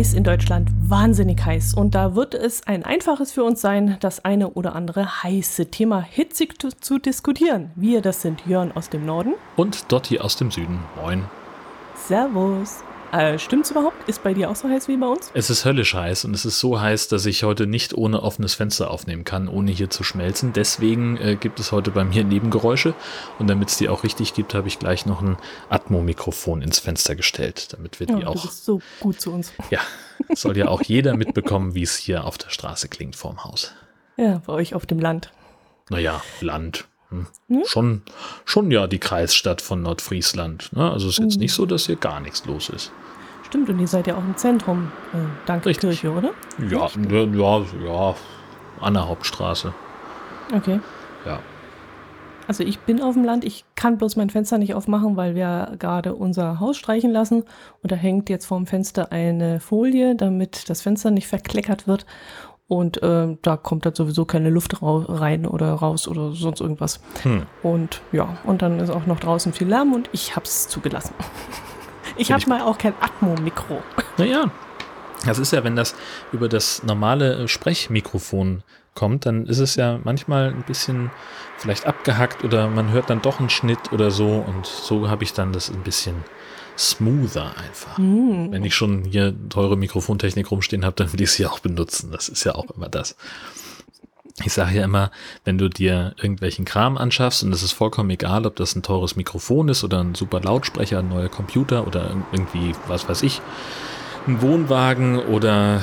heiß in Deutschland, wahnsinnig heiß. Und da wird es ein einfaches für uns sein, das eine oder andere heiße Thema hitzig zu, zu diskutieren. Wir, das sind Jörn aus dem Norden. Und Dotti aus dem Süden. Moin. Servus. Äh, stimmt's überhaupt? Ist bei dir auch so heiß wie bei uns? Es ist höllisch heiß und es ist so heiß, dass ich heute nicht ohne offenes Fenster aufnehmen kann, ohne hier zu schmelzen. Deswegen äh, gibt es heute bei mir Nebengeräusche und damit es die auch richtig gibt, habe ich gleich noch ein Atmo-Mikrofon ins Fenster gestellt, damit wir die oh, auch. Du bist so gut zu uns. Ja, soll ja auch jeder mitbekommen, wie es hier auf der Straße klingt vorm Haus. Ja, bei euch auf dem Land. Naja, Land. Hm. Hm? Schon, schon ja die Kreisstadt von Nordfriesland. Ne? Also es ist jetzt hm. nicht so, dass hier gar nichts los ist. Stimmt, und ihr seid ja auch im Zentrum, äh, dank der Kirche, oder? Ja, ja, ja, an der Hauptstraße. Okay. Ja. Also ich bin auf dem Land, ich kann bloß mein Fenster nicht aufmachen, weil wir gerade unser Haus streichen lassen und da hängt jetzt vorm Fenster eine Folie, damit das Fenster nicht verkleckert wird und äh, da kommt dann sowieso keine Luft rein oder raus oder sonst irgendwas. Hm. Und ja, und dann ist auch noch draußen viel Lärm und ich hab's zugelassen. Ich habe mal auch kein Atmo-Mikro. Naja, das ist ja, wenn das über das normale äh, Sprechmikrofon kommt, dann ist es ja manchmal ein bisschen vielleicht abgehackt oder man hört dann doch einen Schnitt oder so und so habe ich dann das ein bisschen smoother einfach. Mm. Wenn ich schon hier teure Mikrofontechnik rumstehen habe, dann will ich sie auch benutzen. Das ist ja auch immer das ich sage ja immer, wenn du dir irgendwelchen Kram anschaffst und es ist vollkommen egal, ob das ein teures Mikrofon ist oder ein super Lautsprecher, ein neuer Computer oder irgendwie, was weiß ich, ein Wohnwagen oder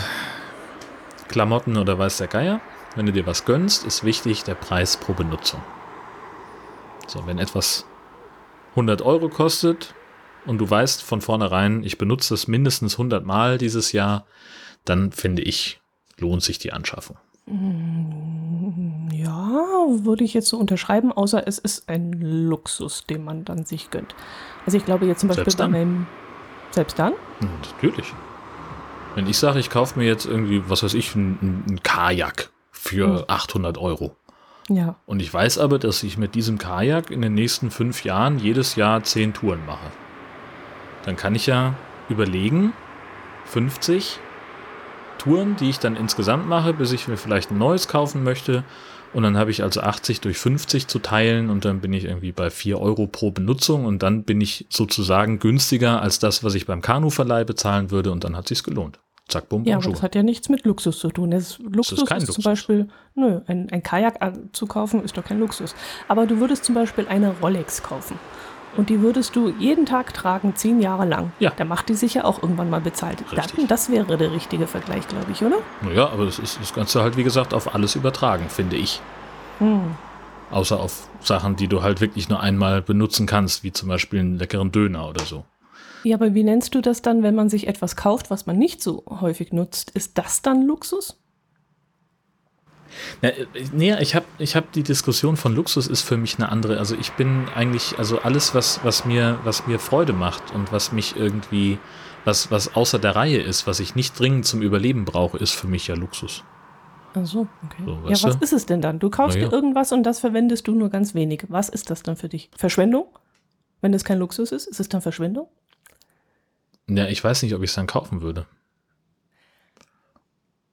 Klamotten oder weiß der Geier. Wenn du dir was gönnst, ist wichtig der Preis pro Benutzung. So, wenn etwas 100 Euro kostet und du weißt von vornherein, ich benutze es mindestens 100 Mal dieses Jahr, dann finde ich, lohnt sich die Anschaffung. Ja, würde ich jetzt so unterschreiben, außer es ist ein Luxus, den man dann sich gönnt. Also ich glaube jetzt zum Beispiel selbst bei meinem. Selbst dann? Natürlich. Wenn ich sage, ich kaufe mir jetzt irgendwie, was weiß ich, ein, ein Kajak für hm. 800 Euro. Ja. Und ich weiß aber, dass ich mit diesem Kajak in den nächsten fünf Jahren jedes Jahr zehn Touren mache. Dann kann ich ja überlegen, 50 Touren, die ich dann insgesamt mache, bis ich mir vielleicht ein neues kaufen möchte. Und dann habe ich also 80 durch 50 zu teilen und dann bin ich irgendwie bei 4 Euro pro Benutzung und dann bin ich sozusagen günstiger als das, was ich beim Kanuverleih bezahlen würde und dann hat sich's gelohnt. Zack, bumm, Ja, aber das hat ja nichts mit Luxus zu tun. Das Luxus das ist, kein ist Luxus. zum Beispiel, nö, ein, ein Kajak zu kaufen ist doch kein Luxus. Aber du würdest zum Beispiel eine Rolex kaufen und die würdest du jeden Tag tragen, zehn Jahre lang. Ja. Da macht die sich ja auch irgendwann mal bezahlt. Dann, das wäre der richtige Vergleich, glaube ich, oder? Naja, aber das ist das Ganze halt, wie gesagt, auf alles übertragen, finde ich. Hm. Außer auf Sachen, die du halt wirklich nur einmal benutzen kannst, wie zum Beispiel einen leckeren Döner oder so. Ja, aber wie nennst du das dann, wenn man sich etwas kauft, was man nicht so häufig nutzt? Ist das dann Luxus? Ja, nee, ich habe ich hab die Diskussion von Luxus ist für mich eine andere. Also ich bin eigentlich, also alles, was, was, mir, was mir Freude macht und was mich irgendwie, was, was außer der Reihe ist, was ich nicht dringend zum Überleben brauche, ist für mich ja Luxus. Ach so, okay. So, ja, was du? ist es denn dann? Du kaufst ja. dir irgendwas und das verwendest du nur ganz wenig. Was ist das dann für dich? Verschwendung? Wenn es kein Luxus ist, ist es dann Verschwendung? Ja, ich weiß nicht, ob ich es dann kaufen würde.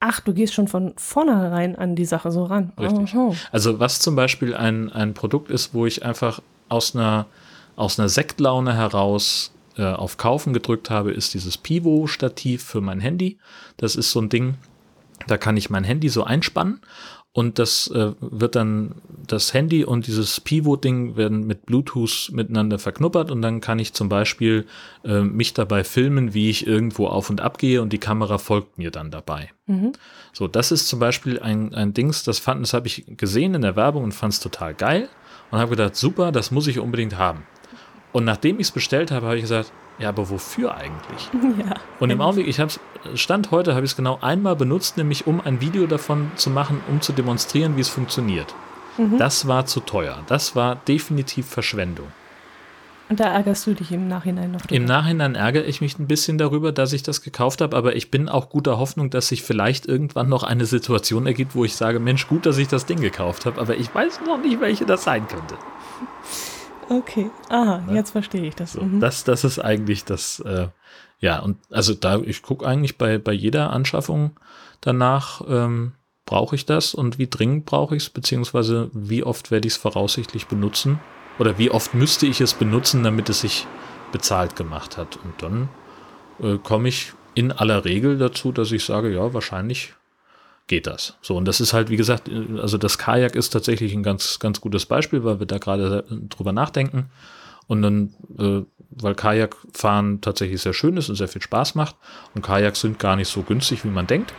Ach, du gehst schon von vornherein an die Sache so ran. Richtig. Oh, oh. Also was zum Beispiel ein, ein Produkt ist, wo ich einfach aus einer, aus einer Sektlaune heraus äh, auf Kaufen gedrückt habe, ist dieses Pivo-Stativ für mein Handy. Das ist so ein Ding, da kann ich mein Handy so einspannen und das äh, wird dann, das Handy und dieses Pivot-Ding werden mit Bluetooth miteinander verknuppert und dann kann ich zum Beispiel äh, mich dabei filmen, wie ich irgendwo auf und ab gehe und die Kamera folgt mir dann dabei. Mhm. So, das ist zum Beispiel ein, ein Dings, das fand, das habe ich gesehen in der Werbung und fand es total geil und habe gedacht, super, das muss ich unbedingt haben. Und nachdem ich es bestellt habe, habe ich gesagt, ja, aber wofür eigentlich? Ja. Und im Augenblick, ich habe Stand heute habe ich es genau einmal benutzt, nämlich um ein Video davon zu machen, um zu demonstrieren, wie es funktioniert. Mhm. Das war zu teuer. Das war definitiv Verschwendung. Und da ärgerst du dich im Nachhinein noch drüber? Im Nachhinein ärgere ich mich ein bisschen darüber, dass ich das gekauft habe, aber ich bin auch guter Hoffnung, dass sich vielleicht irgendwann noch eine Situation ergibt, wo ich sage, Mensch, gut, dass ich das Ding gekauft habe, aber ich weiß noch nicht, welche das sein könnte. Okay, aha, ne? jetzt verstehe ich das. So, mhm. das. Das ist eigentlich das, äh, Ja, und also da, ich gucke eigentlich bei, bei jeder Anschaffung danach, ähm, brauche ich das und wie dringend brauche ich es, beziehungsweise wie oft werde ich es voraussichtlich benutzen oder wie oft müsste ich es benutzen, damit es sich bezahlt gemacht hat. Und dann äh, komme ich in aller Regel dazu, dass ich sage, ja, wahrscheinlich geht das. So, und das ist halt, wie gesagt, also das Kajak ist tatsächlich ein ganz, ganz gutes Beispiel, weil wir da gerade drüber nachdenken. Und dann, äh, weil Kajakfahren tatsächlich sehr schön ist und sehr viel Spaß macht. Und Kajaks sind gar nicht so günstig, wie man denkt.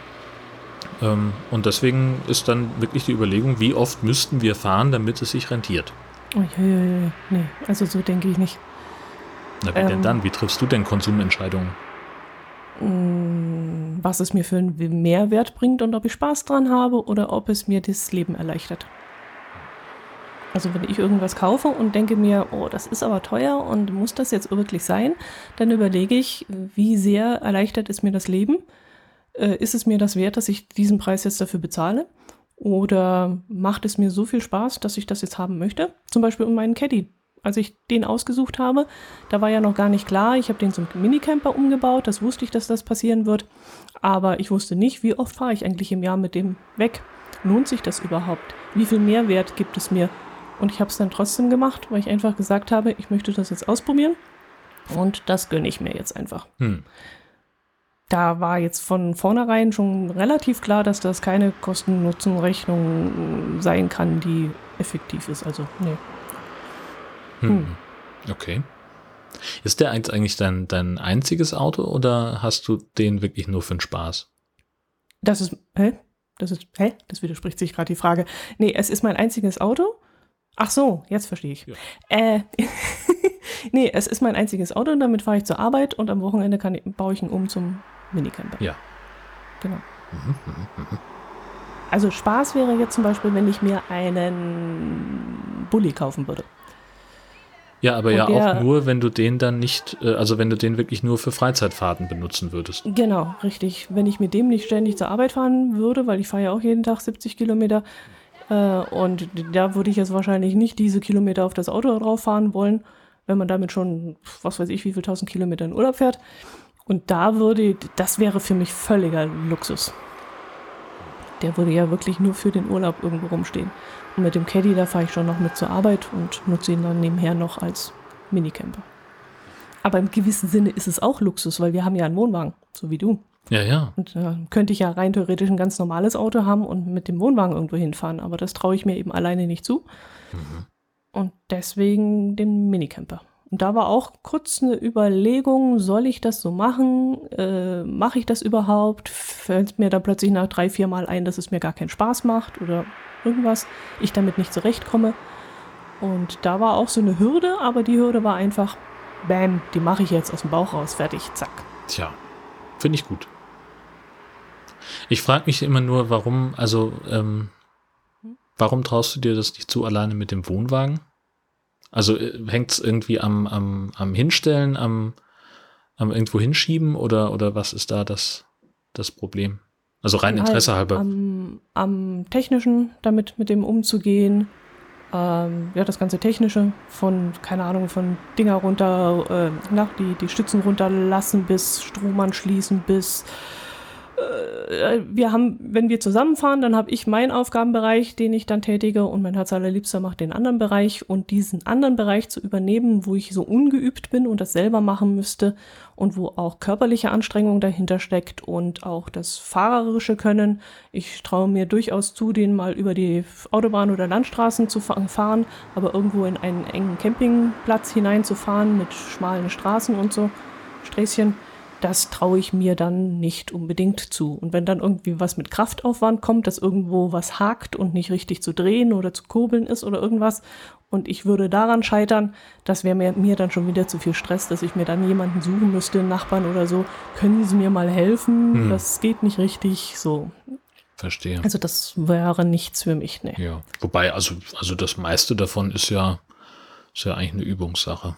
Ähm, und deswegen ist dann wirklich die Überlegung, wie oft müssten wir fahren, damit es sich rentiert. Oh, ja, ja, ja. Nee, also so denke ich nicht. Na, wie ähm, denn dann? Wie triffst du denn Konsumentscheidungen? Mm, was es mir für einen Mehrwert bringt und ob ich Spaß dran habe oder ob es mir das Leben erleichtert. Also wenn ich irgendwas kaufe und denke mir, oh, das ist aber teuer und muss das jetzt wirklich sein, dann überlege ich, wie sehr erleichtert es mir das Leben äh, ist es mir das wert, dass ich diesen Preis jetzt dafür bezahle? Oder macht es mir so viel Spaß, dass ich das jetzt haben möchte? Zum Beispiel um meinen Caddy. Als ich den ausgesucht habe, da war ja noch gar nicht klar, ich habe den zum Minicamper umgebaut, das wusste ich, dass das passieren wird, aber ich wusste nicht, wie oft fahre ich eigentlich im Jahr mit dem weg. Lohnt sich das überhaupt? Wie viel Mehrwert gibt es mir? Und ich habe es dann trotzdem gemacht, weil ich einfach gesagt habe, ich möchte das jetzt ausprobieren und das gönne ich mir jetzt einfach. Hm da war jetzt von vornherein schon relativ klar, dass das keine Kosten-Nutzen-Rechnung sein kann, die effektiv ist. Also, nee. Hm. Hm. Okay. Ist der eigentlich dein, dein einziges Auto oder hast du den wirklich nur für den Spaß? Das ist, hä? Das ist, hä? Das widerspricht sich gerade die Frage. Nee, es ist mein einziges Auto. Ach so, jetzt verstehe ich. Ja. Äh, nee, es ist mein einziges Auto und damit fahre ich zur Arbeit und am Wochenende kann, baue ich ihn um zum Minicamper. Ja. Genau. Also Spaß wäre jetzt zum Beispiel, wenn ich mir einen Bulli kaufen würde. Ja, aber Und ja der, auch nur, wenn du den dann nicht, äh, also wenn du den wirklich nur für Freizeitfahrten benutzen würdest. Genau, richtig. Wenn ich mit dem nicht ständig zur Arbeit fahren würde, weil ich fahre ja auch jeden Tag 70 Kilometer, äh, und da würde ich jetzt wahrscheinlich nicht diese Kilometer auf das Auto drauf fahren wollen, wenn man damit schon, was weiß ich, wie viel tausend Kilometer in Urlaub fährt. Und da würde, das wäre für mich völliger Luxus. Der würde ja wirklich nur für den Urlaub irgendwo rumstehen. Und mit dem Caddy, da fahre ich schon noch mit zur Arbeit und nutze ihn dann nebenher noch als Minicamper. Aber im gewissen Sinne ist es auch Luxus, weil wir haben ja einen Wohnwagen, so wie du. Ja, ja. Und äh, könnte ich ja rein theoretisch ein ganz normales Auto haben und mit dem Wohnwagen irgendwo hinfahren, aber das traue ich mir eben alleine nicht zu. Mhm. Und deswegen den Minicamper. Und da war auch kurz eine Überlegung, soll ich das so machen? Äh, Mache ich das überhaupt? Fällt mir dann plötzlich nach drei, vier Mal ein, dass es mir gar keinen Spaß macht oder irgendwas, ich damit nicht zurechtkomme. Und da war auch so eine Hürde, aber die Hürde war einfach, bam, die mache ich jetzt aus dem Bauch raus, fertig, zack. Tja, finde ich gut. Ich frage mich immer nur, warum, also, ähm, warum traust du dir das nicht zu alleine mit dem Wohnwagen? Also äh, hängt es irgendwie am, am, am Hinstellen, am, am irgendwo hinschieben oder, oder was ist da das, das Problem? Also rein Interesse halt halber. Am, am technischen, damit mit dem umzugehen. Ähm, ja, das ganze Technische von, keine Ahnung, von Dinger runter, äh, nach, die, die Stützen runterlassen bis Strom anschließen, bis wir haben, wenn wir zusammenfahren, dann habe ich meinen Aufgabenbereich, den ich dann tätige und mein Herz allerliebster macht den anderen Bereich. Und diesen anderen Bereich zu übernehmen, wo ich so ungeübt bin und das selber machen müsste und wo auch körperliche Anstrengung dahinter steckt und auch das fahrerische Können. Ich traue mir durchaus zu, den mal über die Autobahn oder Landstraßen zu fahren, aber irgendwo in einen engen Campingplatz hineinzufahren mit schmalen Straßen und so, Sträßchen das traue ich mir dann nicht unbedingt zu. Und wenn dann irgendwie was mit Kraftaufwand kommt, dass irgendwo was hakt und nicht richtig zu drehen oder zu kurbeln ist oder irgendwas und ich würde daran scheitern, das wäre mir, mir dann schon wieder zu viel Stress, dass ich mir dann jemanden suchen müsste, einen Nachbarn oder so. Können Sie mir mal helfen? Hm. Das geht nicht richtig. So. Verstehe. Also das wäre nichts für mich, ne. Ja. Wobei, also, also das meiste davon ist ja, ist ja eigentlich eine Übungssache.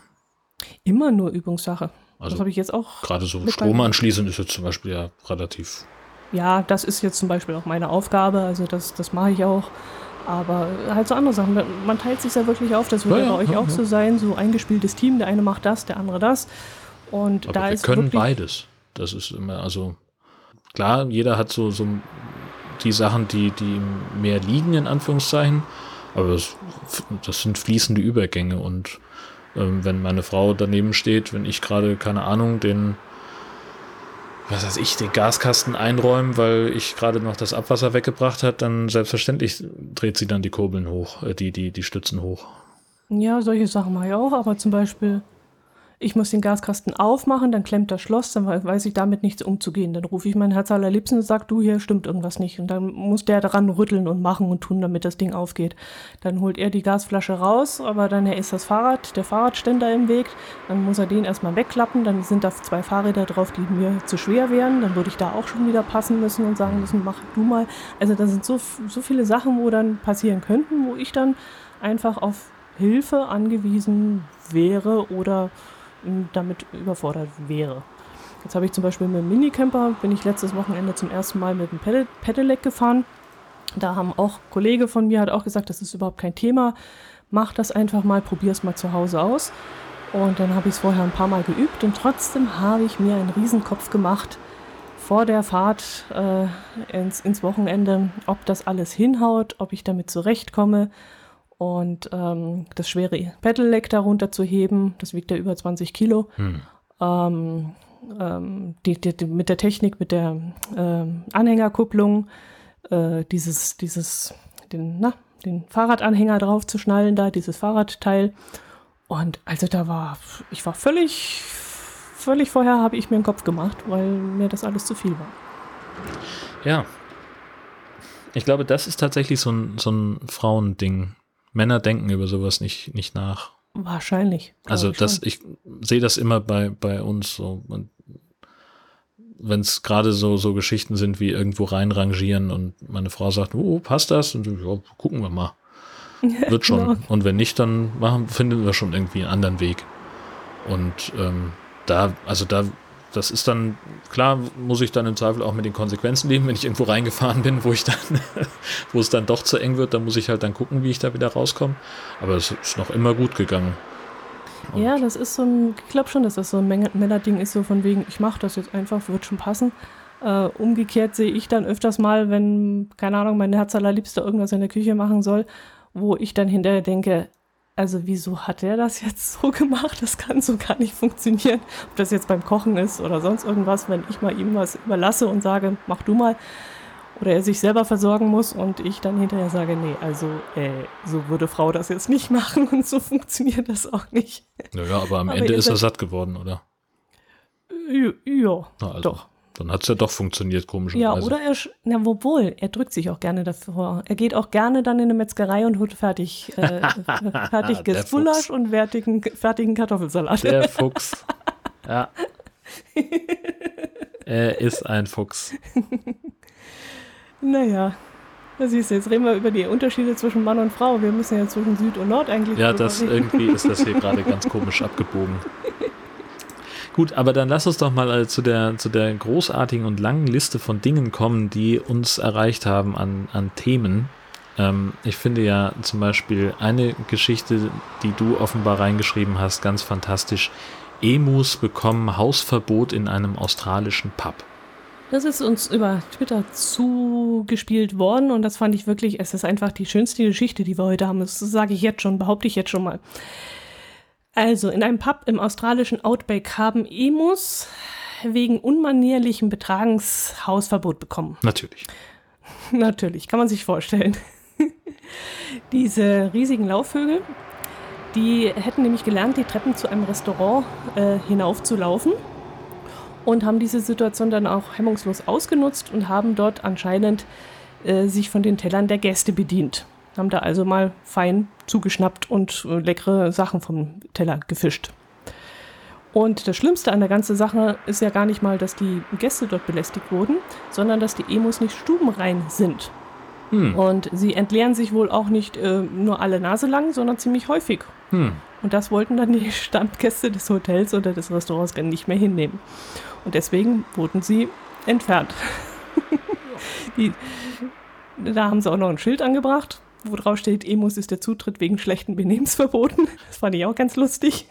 Immer nur Übungssache. Also das habe ich jetzt auch. Gerade so Strom anschließen ist jetzt zum Beispiel ja relativ. Ja, das ist jetzt zum Beispiel auch meine Aufgabe, also das, das mache ich auch. Aber halt so andere Sachen. Man teilt sich ja wirklich auf, das wird ja, ja bei euch ja, auch ja. so sein, so eingespieltes Team, der eine macht das, der andere das. Und Aber da wir ist können beides. Das ist immer, also klar, jeder hat so, so die Sachen, die, die ihm mehr liegen, in Anführungszeichen. Aber das, das sind fließende Übergänge und ähm, wenn meine Frau daneben steht, wenn ich gerade, keine Ahnung, den, was weiß ich, den Gaskasten einräumen, weil ich gerade noch das Abwasser weggebracht hat, dann selbstverständlich dreht sie dann die Kurbeln hoch, äh, die, die, die Stützen hoch. Ja, solche Sachen mache ich auch, aber zum Beispiel, ich muss den Gaskasten aufmachen, dann klemmt das Schloss, dann we- weiß ich damit nichts umzugehen. Dann rufe ich meinen Herz allerliebsten und sage, du, hier stimmt irgendwas nicht. Und dann muss der daran rütteln und machen und tun, damit das Ding aufgeht. Dann holt er die Gasflasche raus, aber dann ist das Fahrrad, der Fahrradständer im Weg. Dann muss er den erstmal wegklappen, dann sind da zwei Fahrräder drauf, die mir zu schwer wären. Dann würde ich da auch schon wieder passen müssen und sagen müssen, mach du mal. Also da sind so, so viele Sachen, wo dann passieren könnten, wo ich dann einfach auf Hilfe angewiesen wäre oder damit überfordert wäre. Jetzt habe ich zum Beispiel mit dem Minicamper, bin ich letztes Wochenende zum ersten Mal mit dem Pedal Pedelec gefahren. Da haben auch Kollege von mir hat auch gesagt, das ist überhaupt kein Thema. Mach das einfach mal, probier es mal zu Hause aus. Und dann habe ich es vorher ein paar Mal geübt und trotzdem habe ich mir einen Riesenkopf gemacht vor der Fahrt äh, ins, ins Wochenende, ob das alles hinhaut, ob ich damit zurechtkomme. Und ähm, das schwere Pedelec darunter zu heben, das wiegt ja über 20 Kilo. Hm. Ähm, ähm, die, die, die, mit der Technik, mit der ähm, Anhängerkupplung, äh, dieses, dieses, den, na, den Fahrradanhänger drauf zu schnallen, da, dieses Fahrradteil. Und also da war, ich war völlig, völlig vorher habe ich mir einen Kopf gemacht, weil mir das alles zu viel war. Ja. Ich glaube, das ist tatsächlich so ein, so ein Frauending. Männer denken über sowas nicht, nicht nach. Wahrscheinlich. Also ich das, schon. ich sehe das immer bei, bei uns so. Wenn es gerade so, so Geschichten sind wie irgendwo reinrangieren und meine Frau sagt, oh, passt das? Und ja, gucken wir mal. Wird schon. Genau. Und wenn nicht, dann machen, finden wir schon irgendwie einen anderen Weg. Und ähm, da, also da, das ist dann, klar, muss ich dann im Zweifel auch mit den Konsequenzen leben, wenn ich irgendwo reingefahren bin, wo ich dann, wo es dann doch zu eng wird, dann muss ich halt dann gucken, wie ich da wieder rauskomme. Aber es ist noch immer gut gegangen. Und Ja, das ist so ein, ich glaube schon, dass das so ein Männerding ist, so von wegen, ich mache das jetzt einfach, wird schon passen. Äh, umgekehrt sehe ich dann öfters mal, wenn, keine Ahnung, mein Herz allerliebster irgendwas in der Küche machen soll, wo ich dann hinterher denke, also wieso hat er das jetzt so gemacht? Das kann so gar nicht funktionieren. Ob das jetzt beim Kochen ist oder sonst irgendwas, wenn ich mal ihm was überlasse und sage, mach du mal. Oder er sich selber versorgen muss und ich dann hinterher sage, nee, also äh, so würde Frau das jetzt nicht machen und so funktioniert das auch nicht. Naja, aber am Aber Ende ist er satt geworden, oder? Ja, ja also, doch. Dann hat es ja doch funktioniert, komischerweise. Ja, oder er, na wohl, er drückt sich auch gerne davor. Er geht auch gerne dann in eine Metzgerei und holt fertig, äh, fertiges Gulasch und fertigen, fertigen Kartoffelsalat. Der Fuchs. Ja. er ist ein Fuchs. Naja, da siehst du, jetzt reden wir über die Unterschiede zwischen Mann und Frau. Wir müssen ja zwischen Süd und Nord eigentlich Ja, das reden. irgendwie ist das hier gerade ganz komisch abgebogen. Gut, aber dann lass uns doch mal äh, zu der, zu der großartigen und langen Liste von Dingen kommen, die uns erreicht haben an, an Themen. Ähm, ich finde ja zum Beispiel eine Geschichte, die du offenbar reingeschrieben hast, ganz fantastisch. Emus bekommen Hausverbot in einem australischen Pub. Das ist uns über Twitter zugespielt worden und das fand ich wirklich, es ist einfach die schönste Geschichte, die wir heute haben. Das sage ich jetzt schon, behaupte ich jetzt schon mal. Also, in einem Pub im australischen Outback haben Emus wegen unmanierlichen Betragens Hausverbot bekommen. Natürlich. Natürlich, kann man sich vorstellen. Diese riesigen Laufvögel, die hätten nämlich gelernt, die Treppen zu einem Restaurant äh, hinaufzulaufen und haben diese Situation dann auch hemmungslos ausgenutzt und haben dort anscheinend äh, sich von den Tellern der Gäste bedient. Haben da also mal fein zugeschnappt und äh, leckere Sachen vom Teller gefischt. Und das Schlimmste an der ganzen Sache ist ja gar nicht mal, dass die Gäste dort belästigt wurden, sondern dass die Emus nicht stubenrein sind. Hm. Und sie entleeren sich wohl auch nicht äh, nur alle Nase lang, sondern ziemlich häufig. Hm. Und das wollten dann die Stammgäste des Hotels oder des Restaurants gar nicht mehr hinnehmen. Und deswegen wurden sie entfernt. die, da haben sie auch noch ein Schild angebracht, wo drauf steht, Emus ist der Zutritt wegen schlechten Benehmens verboten. Das fand ich auch ganz lustig.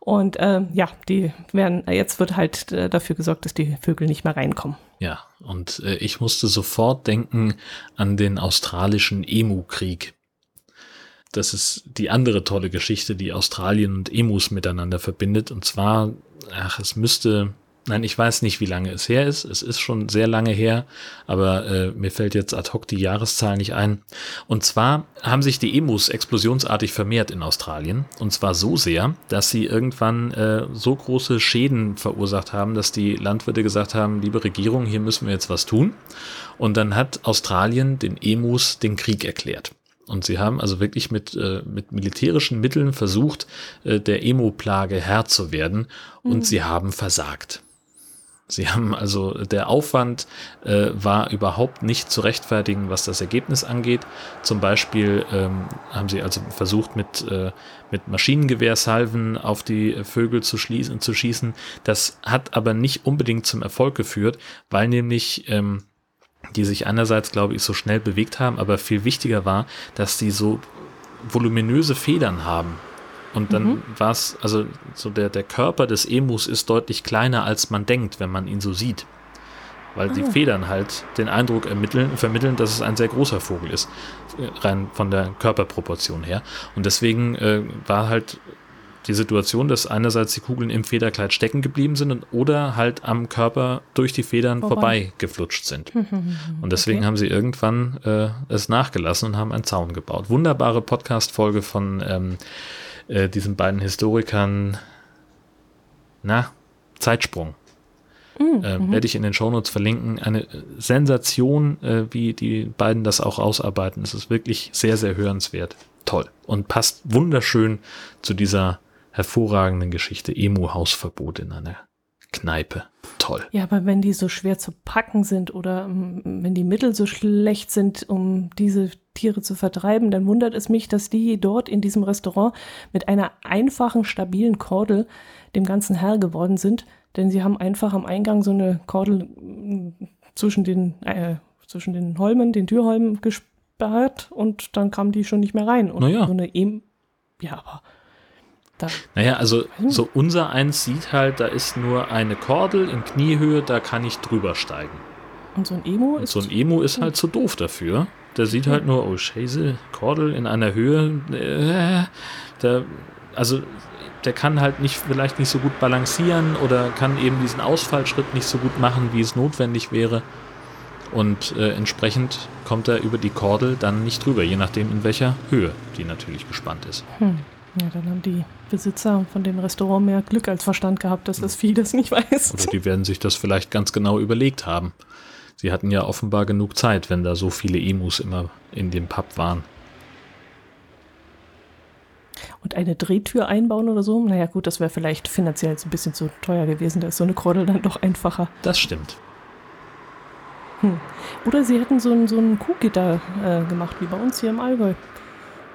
Und ähm, ja, die werden, jetzt wird halt äh, dafür gesorgt, dass die Vögel nicht mehr reinkommen. Ja, und äh, ich musste sofort denken an den australischen Emu-Krieg. Das ist die andere tolle Geschichte, die Australien und Emus miteinander verbindet. Und zwar, ach, es müsste Nein, ich weiß nicht, wie lange es her ist. Es ist schon sehr lange her, aber äh, mir fällt jetzt ad hoc die Jahreszahl nicht ein. Und zwar haben sich die Emus explosionsartig vermehrt in Australien. Und zwar so sehr, dass sie irgendwann äh, so große Schäden verursacht haben, dass die Landwirte gesagt haben, liebe Regierung, hier müssen wir jetzt was tun. Und dann hat Australien den Emus den Krieg erklärt. Und sie haben also wirklich mit, äh, mit militärischen Mitteln versucht, äh, der Emo-Plage Herr zu werden. Und mhm. sie haben versagt. Sie haben also, der Aufwand äh, war überhaupt nicht zu rechtfertigen, was das Ergebnis angeht. Zum Beispiel ähm, haben sie also versucht, mit, äh, mit Maschinengewehrsalven auf die Vögel zu, schließen, zu schießen. Das hat aber nicht unbedingt zum Erfolg geführt, weil nämlich ähm, die sich einerseits, glaube ich, so schnell bewegt haben, aber viel wichtiger war, dass sie so voluminöse Federn haben. Und dann mhm. war es, also so der, der Körper des Emus ist deutlich kleiner, als man denkt, wenn man ihn so sieht. Weil ah. die Federn halt den Eindruck ermitteln, vermitteln, dass es ein sehr großer Vogel ist, rein von der Körperproportion her. Und deswegen äh, war halt die Situation, dass einerseits die Kugeln im Federkleid stecken geblieben sind und, oder halt am Körper durch die Federn Vorbei. vorbei geflutscht sind. und deswegen okay. haben sie irgendwann äh, es nachgelassen und haben einen Zaun gebaut. Wunderbare Podcast-Folge von ähm, äh, diesen beiden Historikern, na, Zeitsprung. Mhm. Äh, werde ich in den Shownotes verlinken. Eine Sensation, äh, wie die beiden das auch ausarbeiten. Es ist wirklich sehr, sehr hörenswert. Toll. Und passt wunderschön zu dieser hervorragenden Geschichte Emu-Hausverbot in einer Kneipe. Toll. Ja, aber wenn die so schwer zu packen sind oder um, ähm, wenn die Mittel so schlecht sind, um diese Tiere zu vertreiben, dann wundert es mich, dass die dort in diesem Restaurant mit einer einfachen, stabilen Kordel dem ganzen Herr geworden sind. Denn sie haben einfach am Eingang so eine Kordel mm, zwischen den, äh, zwischen den Holmen, den Türholmen gesperrt und dann kam die schon nicht mehr rein. Und naja. so eine e ja, aber da. Naja, also so unser eins sieht halt, da ist nur eine Kordel in Kniehöhe, da kann ich drüber steigen. Und so ein Emo ist. So ein Emo ist halt zu so doof dafür. Der sieht halt nur, oh Scheiße, Kordel in einer Höhe. Äh, der, also der kann halt nicht, vielleicht nicht so gut balancieren oder kann eben diesen Ausfallschritt nicht so gut machen, wie es notwendig wäre. Und äh, entsprechend kommt er über die Kordel dann nicht drüber, je nachdem in welcher Höhe die natürlich gespannt ist. Hm. Ja, dann haben die Besitzer von dem Restaurant mehr Glück als Verstand gehabt, dass das Vieh das nicht weiß. Oder die werden sich das vielleicht ganz genau überlegt haben. Sie hatten ja offenbar genug Zeit, wenn da so viele Emus immer in dem Pub waren. Und eine Drehtür einbauen oder so? Naja, gut, das wäre vielleicht finanziell ein bisschen zu teuer gewesen. Da ist so eine Kordel dann doch einfacher. Das stimmt. Hm. Oder sie hätten so ein, so ein Kuhgitter äh, gemacht, wie bei uns hier im Allgäu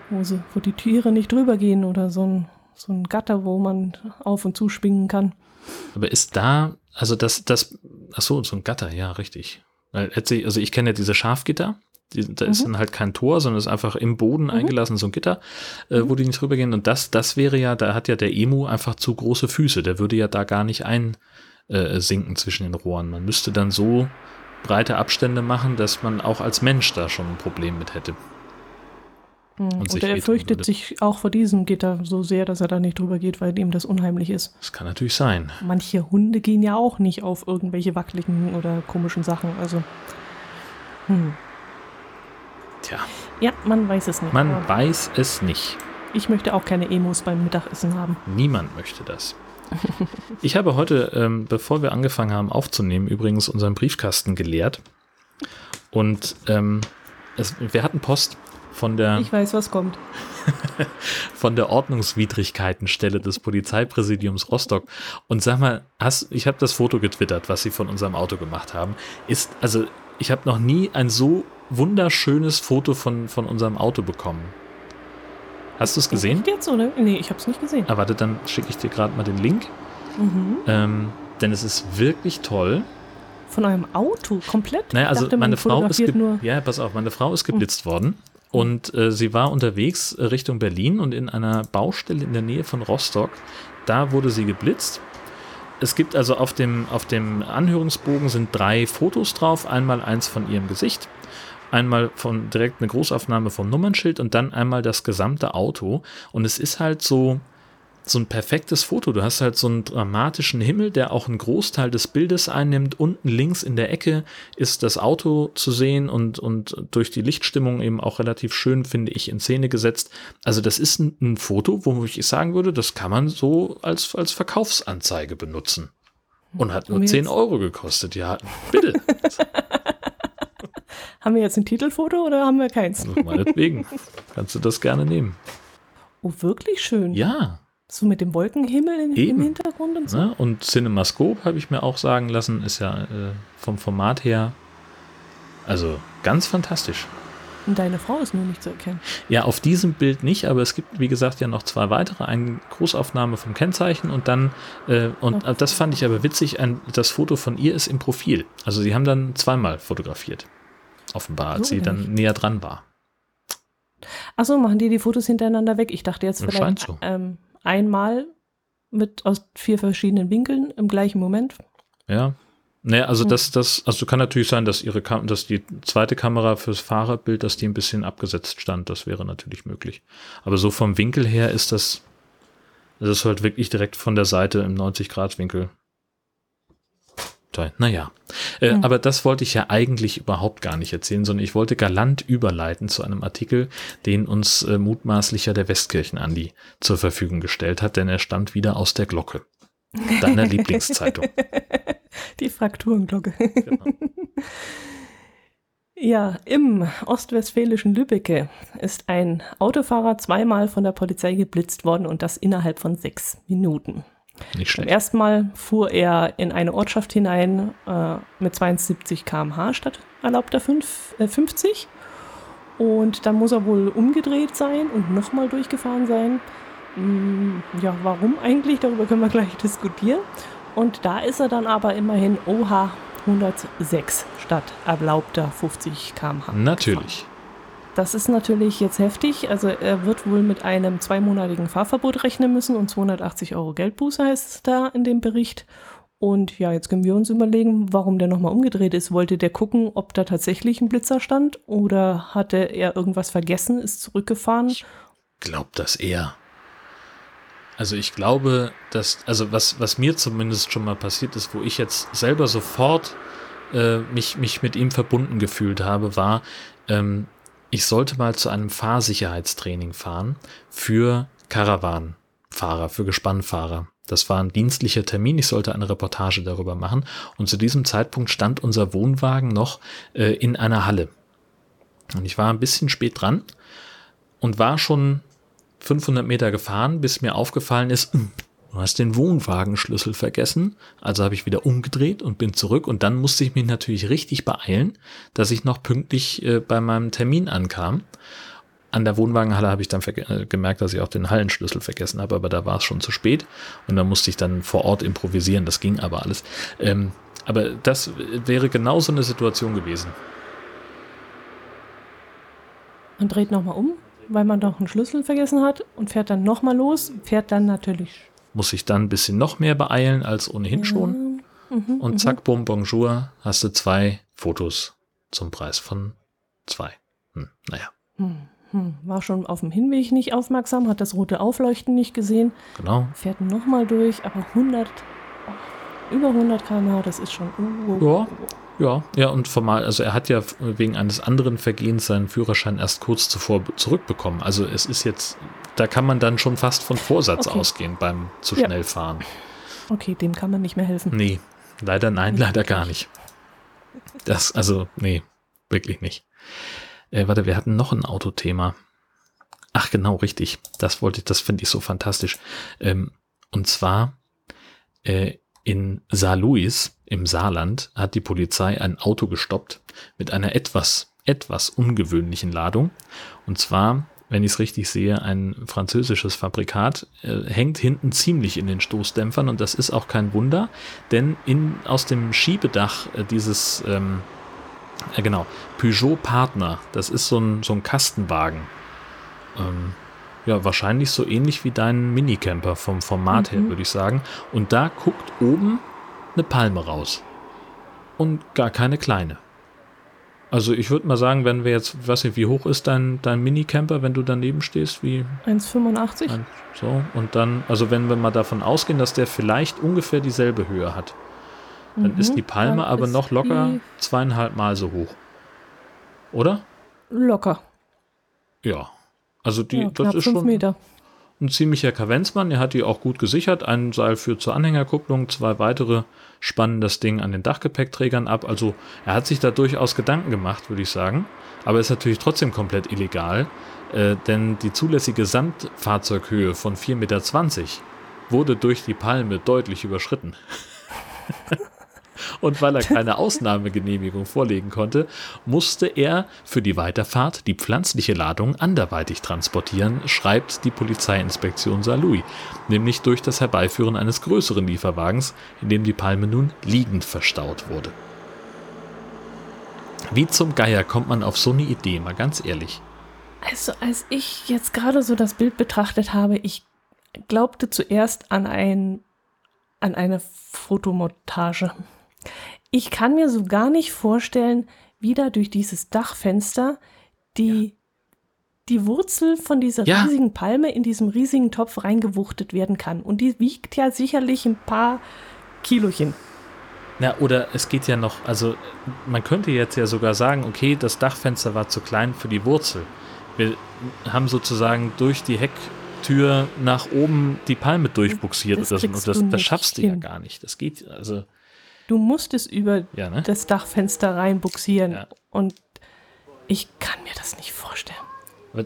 wo, sie, wo die Tiere nicht drüber gehen oder so ein, so ein Gatter, wo man auf und zu schwingen kann. Aber ist da, also das, das, ach so, so ein Gatter, ja, richtig. Also ich kenne ja diese Schafgitter, die, da mhm. ist dann halt kein Tor, sondern ist einfach im Boden mhm. eingelassen, so ein Gitter, äh, wo mhm. die nicht drüber gehen. Und das, das wäre ja, da hat ja der Emu einfach zu große Füße. Der würde ja da gar nicht einsinken äh, zwischen den Rohren. Man müsste dann so breite Abstände machen, dass man auch als Mensch da schon ein Problem mit hätte. Mhm. Und, und er fürchtet würde. sich auch vor diesem Gitter so sehr, dass er da nicht drüber geht, weil ihm das unheimlich ist. Das kann natürlich sein. Manche Hunde gehen ja auch nicht auf irgendwelche wackeligen oder komischen Sachen. Also. Hm. Tja. Ja, man weiß es nicht. Man weiß es nicht. Ich möchte auch keine Emos beim Mittagessen haben. Niemand möchte das. ich habe heute, ähm, bevor wir angefangen haben aufzunehmen, übrigens unseren Briefkasten geleert. Und ähm, es, wir hatten Post von der. Ich weiß, was kommt. von der Ordnungswidrigkeitenstelle des Polizeipräsidiums Rostock. Und sag mal, hast, ich habe das Foto getwittert, was sie von unserem Auto gemacht haben. Ist, also, ich habe noch nie ein so wunderschönes Foto von, von unserem Auto bekommen. Hast du es gesehen? Jetzt, oder? Nee, ich habe es nicht gesehen. Ah, warte, dann schicke ich dir gerade mal den Link. Mhm. Ähm, denn es ist wirklich toll. Von eurem Auto komplett? Naja, also dachte, meine Frau ist ja, pass auf, meine Frau ist geblitzt mhm. worden Und äh, sie war unterwegs äh, Richtung Berlin und in einer Baustelle in der Nähe von Rostock, da wurde sie geblitzt. Es gibt also auf dem, auf dem Anhörungsbogen sind drei Fotos drauf. Einmal eins von ihrem Gesicht, einmal von direkt eine Großaufnahme vom Nummernschild und dann einmal das gesamte Auto. Und es ist halt so, so ein perfektes Foto. Du hast halt so einen dramatischen Himmel, der auch einen Großteil des Bildes einnimmt. Unten links in der Ecke ist das Auto zu sehen und, und durch die Lichtstimmung eben auch relativ schön, finde ich, in Szene gesetzt. Also das ist ein, ein Foto, wo ich sagen würde, das kann man so als, als Verkaufsanzeige benutzen. Und hat nur 10 Euro gekostet. Ja, bitte. haben wir jetzt ein Titelfoto oder haben wir keins? Meinetwegen. Kannst du das gerne nehmen. Oh, wirklich schön. Ja. So mit dem Wolkenhimmel in, im Hintergrund und so. Ne? Und CinemaScope, habe ich mir auch sagen lassen, ist ja äh, vom Format her, also ganz fantastisch. Und deine Frau ist nur nicht zu erkennen. Ja, auf diesem Bild nicht, aber es gibt, wie gesagt, ja noch zwei weitere. Eine Großaufnahme vom Kennzeichen und dann, äh, und okay. das fand ich aber witzig, ein, das Foto von ihr ist im Profil. Also sie haben dann zweimal fotografiert. Offenbar, als so sie dann näher dran war. Achso, machen die die Fotos hintereinander weg? Ich dachte jetzt vielleicht, so. ähm, einmal mit aus vier verschiedenen Winkeln im gleichen Moment. Ja. Naja, also hm. das, das, also kann natürlich sein, dass ihre Kam dass die zweite Kamera fürs Fahrerbild, dass die ein bisschen abgesetzt stand. Das wäre natürlich möglich. Aber so vom Winkel her ist das, das ist halt wirklich direkt von der Seite im 90-Grad-Winkel Toll. Naja. Äh, mhm. Aber das wollte ich ja eigentlich überhaupt gar nicht erzählen, sondern ich wollte galant überleiten zu einem Artikel, den uns äh, mutmaßlicher der Westkirchen-Andi zur Verfügung gestellt hat, denn er stammt wieder aus der Glocke. Deiner Lieblingszeitung. Die Frakturenglocke. Genau. Ja, im ostwestfälischen Lübbecke ist ein Autofahrer zweimal von der Polizei geblitzt worden und das innerhalb von sechs Minuten. Nicht schlecht. Beim ersten Mal fuhr er in eine Ortschaft hinein äh, mit 72 km/h statt erlaubter 5, äh, 50. Und dann muss er wohl umgedreht sein und nochmal durchgefahren sein. Hm, ja, warum eigentlich? Darüber können wir gleich diskutieren. Und da ist er dann aber immerhin OH 106 statt erlaubter 50 km/h. Natürlich. Das ist natürlich jetzt heftig. Also er wird wohl mit einem zweimonatigen Fahrverbot rechnen müssen und 280 Euro Geldbuße heißt es da in dem Bericht. Und ja, jetzt können wir uns überlegen, warum der nochmal umgedreht ist. Wollte der gucken, ob da tatsächlich ein Blitzer stand oder hatte er irgendwas vergessen, ist zurückgefahren? Ich glaube das eher. Also ich glaube, dass, also was, was mir zumindest schon mal passiert ist, wo ich jetzt selber sofort äh, mich, mich mit ihm verbunden gefühlt habe, war, ähm, ich sollte mal zu einem Fahrsicherheitstraining fahren für Caravan-Fahrer, für Gespannfahrer. Das war ein dienstlicher Termin, ich sollte eine Reportage darüber machen und zu diesem Zeitpunkt stand unser Wohnwagen noch äh, in einer Halle. Und ich war ein bisschen spät dran und war schon 500 Meter gefahren, bis mir aufgefallen ist, du hast den Wohnwagenschlüssel vergessen. Also habe ich wieder umgedreht und bin zurück und dann musste ich mich natürlich richtig beeilen, dass ich noch pünktlich äh, bei meinem Termin ankam. An der Wohnwagenhalle habe ich dann äh, gemerkt, dass ich auch den Hallenschlüssel vergessen habe, aber da war es schon zu spät und da musste ich dann vor Ort improvisieren. Das ging aber alles. Ähm, aber das wäre genau so eine Situation gewesen. Man dreht nochmal um, weil man doch einen Schlüssel vergessen hat und fährt dann nochmal los, fährt dann natürlich muss sich dann ein bisschen noch mehr beeilen als ohnehin schon. Mhm, und zack, mhm. bum, bonjour, hast du zwei Fotos zum Preis von zwei. Hm, naja. Hm, hm. War schon auf dem Hinweg nicht aufmerksam, hat das rote Aufleuchten nicht gesehen. Genau. Fährt nochmal durch, aber 100, über 100 km/h, das ist schon. Uh, uh, ja, ja, ja, und formal, also er hat ja wegen eines anderen Vergehens seinen Führerschein erst kurz zuvor zurückbekommen. Also es ist jetzt, da kann man dann schon fast von Vorsatz okay. ausgehen beim zu schnell ja. fahren. Okay, dem kann man nicht mehr helfen. Nee, leider nein, leider gar nicht. Das, also, nee, wirklich nicht. Äh, warte, wir hatten noch ein Autothema. Ach, genau, richtig. Das wollte ich, das finde ich so fantastisch. Ähm, und zwar äh, in Saarlouis im Saarland hat die Polizei ein Auto gestoppt mit einer etwas, etwas ungewöhnlichen Ladung. Und zwar, wenn ich es richtig sehe, ein französisches Fabrikat, äh, hängt hinten ziemlich in den Stoßdämpfern und das ist auch kein Wunder, denn in, aus dem Schiebedach äh, dieses, ähm, äh, genau, Peugeot Partner. Das ist so ein, so ein Kastenwagen. Ähm, ja, wahrscheinlich so ähnlich wie dein Minicamper vom Format mhm. her, würde ich sagen. Und da guckt oben eine Palme raus. Und gar keine kleine. Also ich würde mal sagen, wenn wir jetzt, weiß nicht, wie hoch ist dein, dein Minicamper, wenn du daneben stehst? Wie 1,85. So, und dann, also wenn wir mal davon ausgehen, dass der vielleicht ungefähr dieselbe Höhe hat, dann mhm, ist die Palme aber noch locker zweieinhalb Mal so hoch. Oder? Locker. Ja. Also die, ja, das ist schon Meter. ein ziemlicher Kavenzmann. Er hat die auch gut gesichert. Ein Seil führt zur Anhängerkupplung, zwei weitere spannen das Ding an den Dachgepäckträgern ab. Also er hat sich da durchaus Gedanken gemacht, würde ich sagen. Aber ist natürlich trotzdem komplett illegal, äh, denn die zulässige Sandfahrzeughöhe von 4,20 Meter wurde durch die Palme deutlich überschritten. Und weil er keine Ausnahmegenehmigung vorlegen konnte, musste er für die Weiterfahrt die pflanzliche Ladung anderweitig transportieren, schreibt die Polizeiinspektion Saarlouis, nämlich durch das Herbeiführen eines größeren Lieferwagens, in dem die Palme nun liegend verstaut wurde. Wie zum Geier kommt man auf so eine Idee, mal ganz ehrlich. Also, als ich jetzt gerade so das Bild betrachtet habe, ich glaubte zuerst an ein an eine Fotomontage. Ich kann mir so gar nicht vorstellen, wie da durch dieses Dachfenster die, ja. die Wurzel von dieser ja. riesigen Palme in diesem riesigen Topf reingewuchtet werden kann. Und die wiegt ja sicherlich ein paar Kilochen. Na, oder es geht ja noch, also man könnte jetzt ja sogar sagen, okay, das Dachfenster war zu klein für die Wurzel. Wir haben sozusagen durch die Hecktür nach oben die Palme durchbuxiert. Das, das, und das, das schaffst du ja gar nicht. Das geht, also. Du musst es über ja, ne? das Dachfenster reinbuxieren. Ja. Und ich kann mir das nicht vorstellen.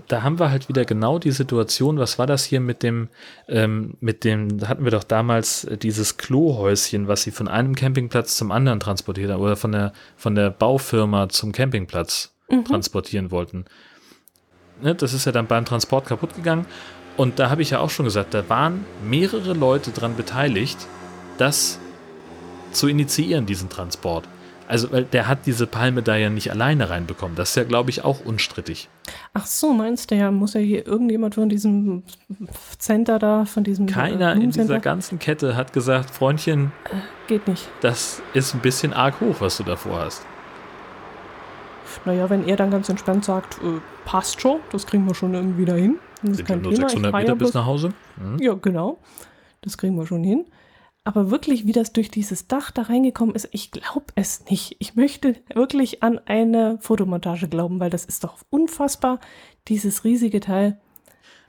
Da haben wir halt wieder genau die Situation, was war das hier mit dem, ähm, mit dem, da hatten wir doch damals äh, dieses Klohäuschen, was sie von einem Campingplatz zum anderen transportiert haben oder von der, von der Baufirma zum Campingplatz mhm. transportieren wollten. Ne, das ist ja dann beim Transport kaputt gegangen. Und da habe ich ja auch schon gesagt, da waren mehrere Leute dran beteiligt, dass zu initiieren, diesen Transport. Also, weil der hat diese Palme da ja nicht alleine reinbekommen. Das ist ja, glaube ich, auch unstrittig. Ach so, meinst du ja, muss ja hier irgendjemand von diesem Center da, von diesem. Keiner in dieser ganzen Kette hat gesagt, Freundchen. Äh, geht nicht. Das ist ein bisschen arg hoch, was du davor hast. Naja, wenn er dann ganz entspannt sagt, äh, passt schon, das kriegen wir schon irgendwie dahin. Das Sind ja nur Thema. 600 Meter bis nach Hause? Hm. Ja, genau. Das kriegen wir schon hin. Aber wirklich, wie das durch dieses Dach da reingekommen ist, ich glaube es nicht. Ich möchte wirklich an eine Fotomontage glauben, weil das ist doch unfassbar, dieses riesige Teil.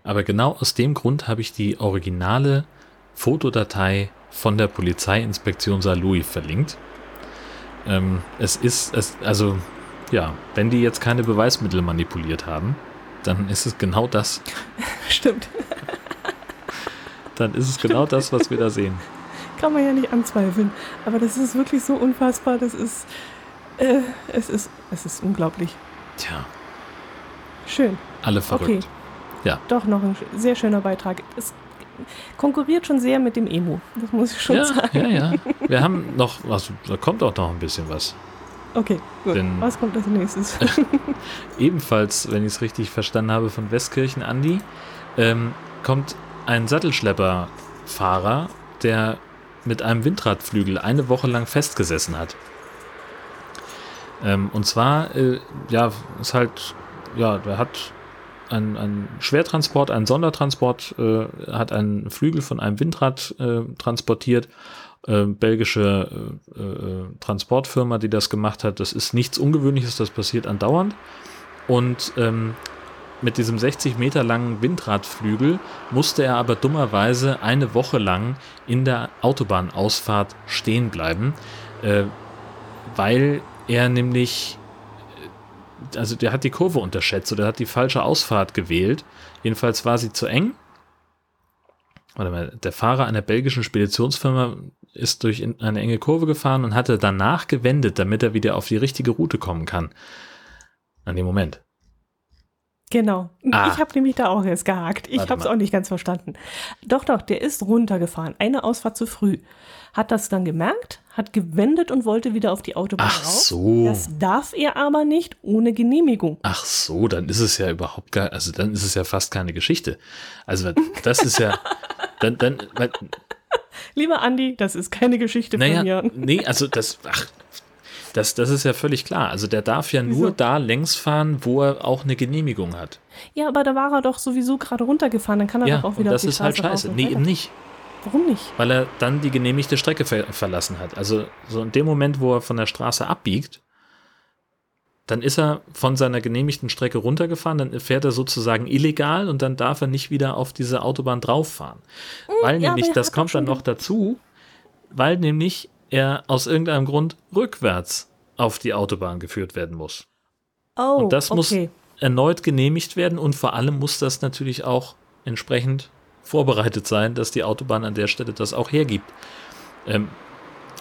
Aber genau aus dem Grund habe ich die originale Fotodatei von der Polizeiinspektion Saarlouis verlinkt. Ähm, es ist, es, also, ja, wenn die jetzt keine Beweismittel manipuliert haben, dann ist es genau das. Stimmt. Dann ist es Stimmt. genau das, was wir da sehen kann man ja nicht anzweifeln. Aber das ist wirklich so unfassbar. Das ist, äh, es ist, es ist unglaublich. Tja. Schön. Alle verrückt. Okay. Ja. Doch noch ein sehr schöner Beitrag. Es konkurriert schon sehr mit dem Emo. Das muss ich schon ja, sagen. Ja, ja. Wir haben noch, also, da kommt auch noch ein bisschen was. Okay, gut. Denn was kommt als nächstes? ebenfalls, wenn ich es richtig verstanden habe, von Westkirchen Andi, ähm, kommt ein Sattelschlepperfahrer, der mit einem Windradflügel eine Woche lang festgesessen hat. Ähm, und zwar, äh, ja, ist halt, ja, der hat einen, einen Schwertransport, einen Sondertransport, äh, hat einen Flügel von einem Windrad äh, transportiert. Äh, belgische äh, äh, Transportfirma, die das gemacht hat. Das ist nichts Ungewöhnliches, das passiert andauernd. Und ähm, mit diesem 60 Meter langen Windradflügel musste er aber dummerweise eine Woche lang in der Autobahnausfahrt stehen bleiben, äh, weil er nämlich, äh, also der hat die Kurve unterschätzt oder hat die falsche Ausfahrt gewählt. Jedenfalls war sie zu eng. Warte mal, der Fahrer einer belgischen Speditionsfirma ist durch eine enge Kurve gefahren und hatte danach gewendet, damit er wieder auf die richtige Route kommen kann. An dem Moment. Genau. Ah. Ich habe nämlich da auch jetzt gehakt. Ich habe es auch nicht ganz verstanden. Doch, doch, der ist runtergefahren. Eine Ausfahrt zu früh. Hat das dann gemerkt, hat gewendet und wollte wieder auf die Autobahn Ach rauf. so. Das darf er aber nicht ohne Genehmigung. Ach so, dann ist es ja überhaupt gar, also dann ist es ja fast keine Geschichte. Also das ist ja, dann, dann, Lieber Andi, das ist keine Geschichte von naja, mir. nee, also das, ach, das, das ist ja völlig klar. Also der darf ja nur Wieso? da längs fahren, wo er auch eine Genehmigung hat. Ja, aber da war er doch sowieso gerade runtergefahren. Dann kann er Ja, doch auch und wieder das auf die ist halt Straße scheiße. raus und Nee, eben nicht. Warum nicht? Weil er dann die genehmigte Strecke ver verlassen hat. Also so in dem Moment, wo er von der Straße abbiegt, dann ist er von seiner genehmigten Strecke runtergefahren, dann fährt er sozusagen illegal und dann darf er nicht wieder auf diese Autobahn drauffahren. weil Hm, ja, nämlich, das kommt dann noch dazu, weil nämlich er aus irgendeinem Grund rückwärts auf die Autobahn geführt werden muss. Oh, Und das muss okay. erneut genehmigt werden und vor allem muss das natürlich auch entsprechend vorbereitet sein, dass die Autobahn an der Stelle das auch hergibt. Ähm,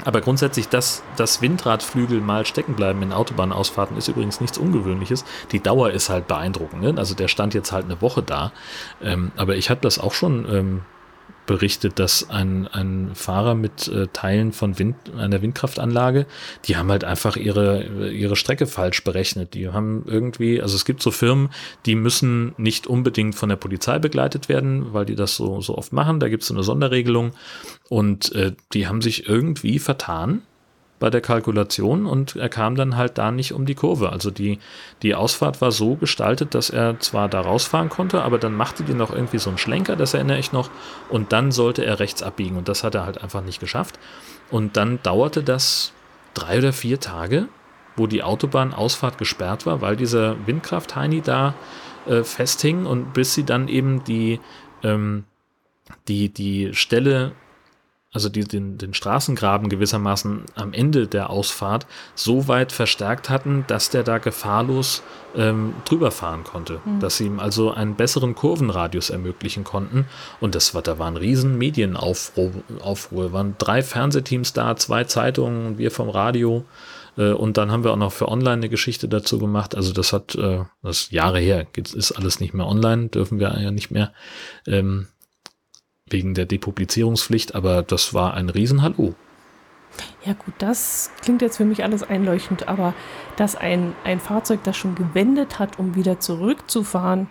aber grundsätzlich, dass, dass Windradflügel mal stecken bleiben in Autobahnausfahrten, ist übrigens nichts Ungewöhnliches. Die Dauer ist halt beeindruckend. Ne? Also der stand jetzt halt eine Woche da. Ähm, aber ich habe das auch schon ähm, berichtet, dass ein, ein Fahrer mit äh, Teilen von Wind, einer Windkraftanlage, die haben halt einfach ihre, ihre Strecke falsch berechnet. Die haben irgendwie, also es gibt so Firmen, die müssen nicht unbedingt von der Polizei begleitet werden, weil die das so, so oft machen. Da gibt es so eine Sonderregelung. Und äh, die haben sich irgendwie vertan bei der Kalkulation und er kam dann halt da nicht um die Kurve. Also die, die Ausfahrt war so gestaltet, dass er zwar da rausfahren konnte, aber dann machte die noch irgendwie so einen Schlenker, das erinnere ich noch, und dann sollte er rechts abbiegen und das hat er halt einfach nicht geschafft. Und dann dauerte das drei oder vier Tage, wo die Autobahnausfahrt gesperrt war, weil dieser Windkraft-Heini da äh, festhing und bis sie dann eben die, ähm, die, die Stelle also die, den, den Straßengraben gewissermaßen am Ende der Ausfahrt so weit verstärkt hatten, dass der da gefahrlos ähm, drüber fahren konnte. Dass sie ihm also einen besseren Kurvenradius ermöglichen konnten. Und das war, da war ein riesen Medienaufruhr. Aufruhr. waren drei Fernsehteams da, zwei Zeitungen und wir vom Radio. Äh, und dann haben wir auch noch für online eine Geschichte dazu gemacht. Also das hat, äh, das ist Jahre her, ist alles nicht mehr online, dürfen wir ja nicht mehr. Ähm, wegen der Depublizierungspflicht, aber das war ein Riesenhallo. Ja gut, das klingt jetzt für mich alles einleuchtend, aber dass ein, ein Fahrzeug, das schon gewendet hat, um wieder zurückzufahren,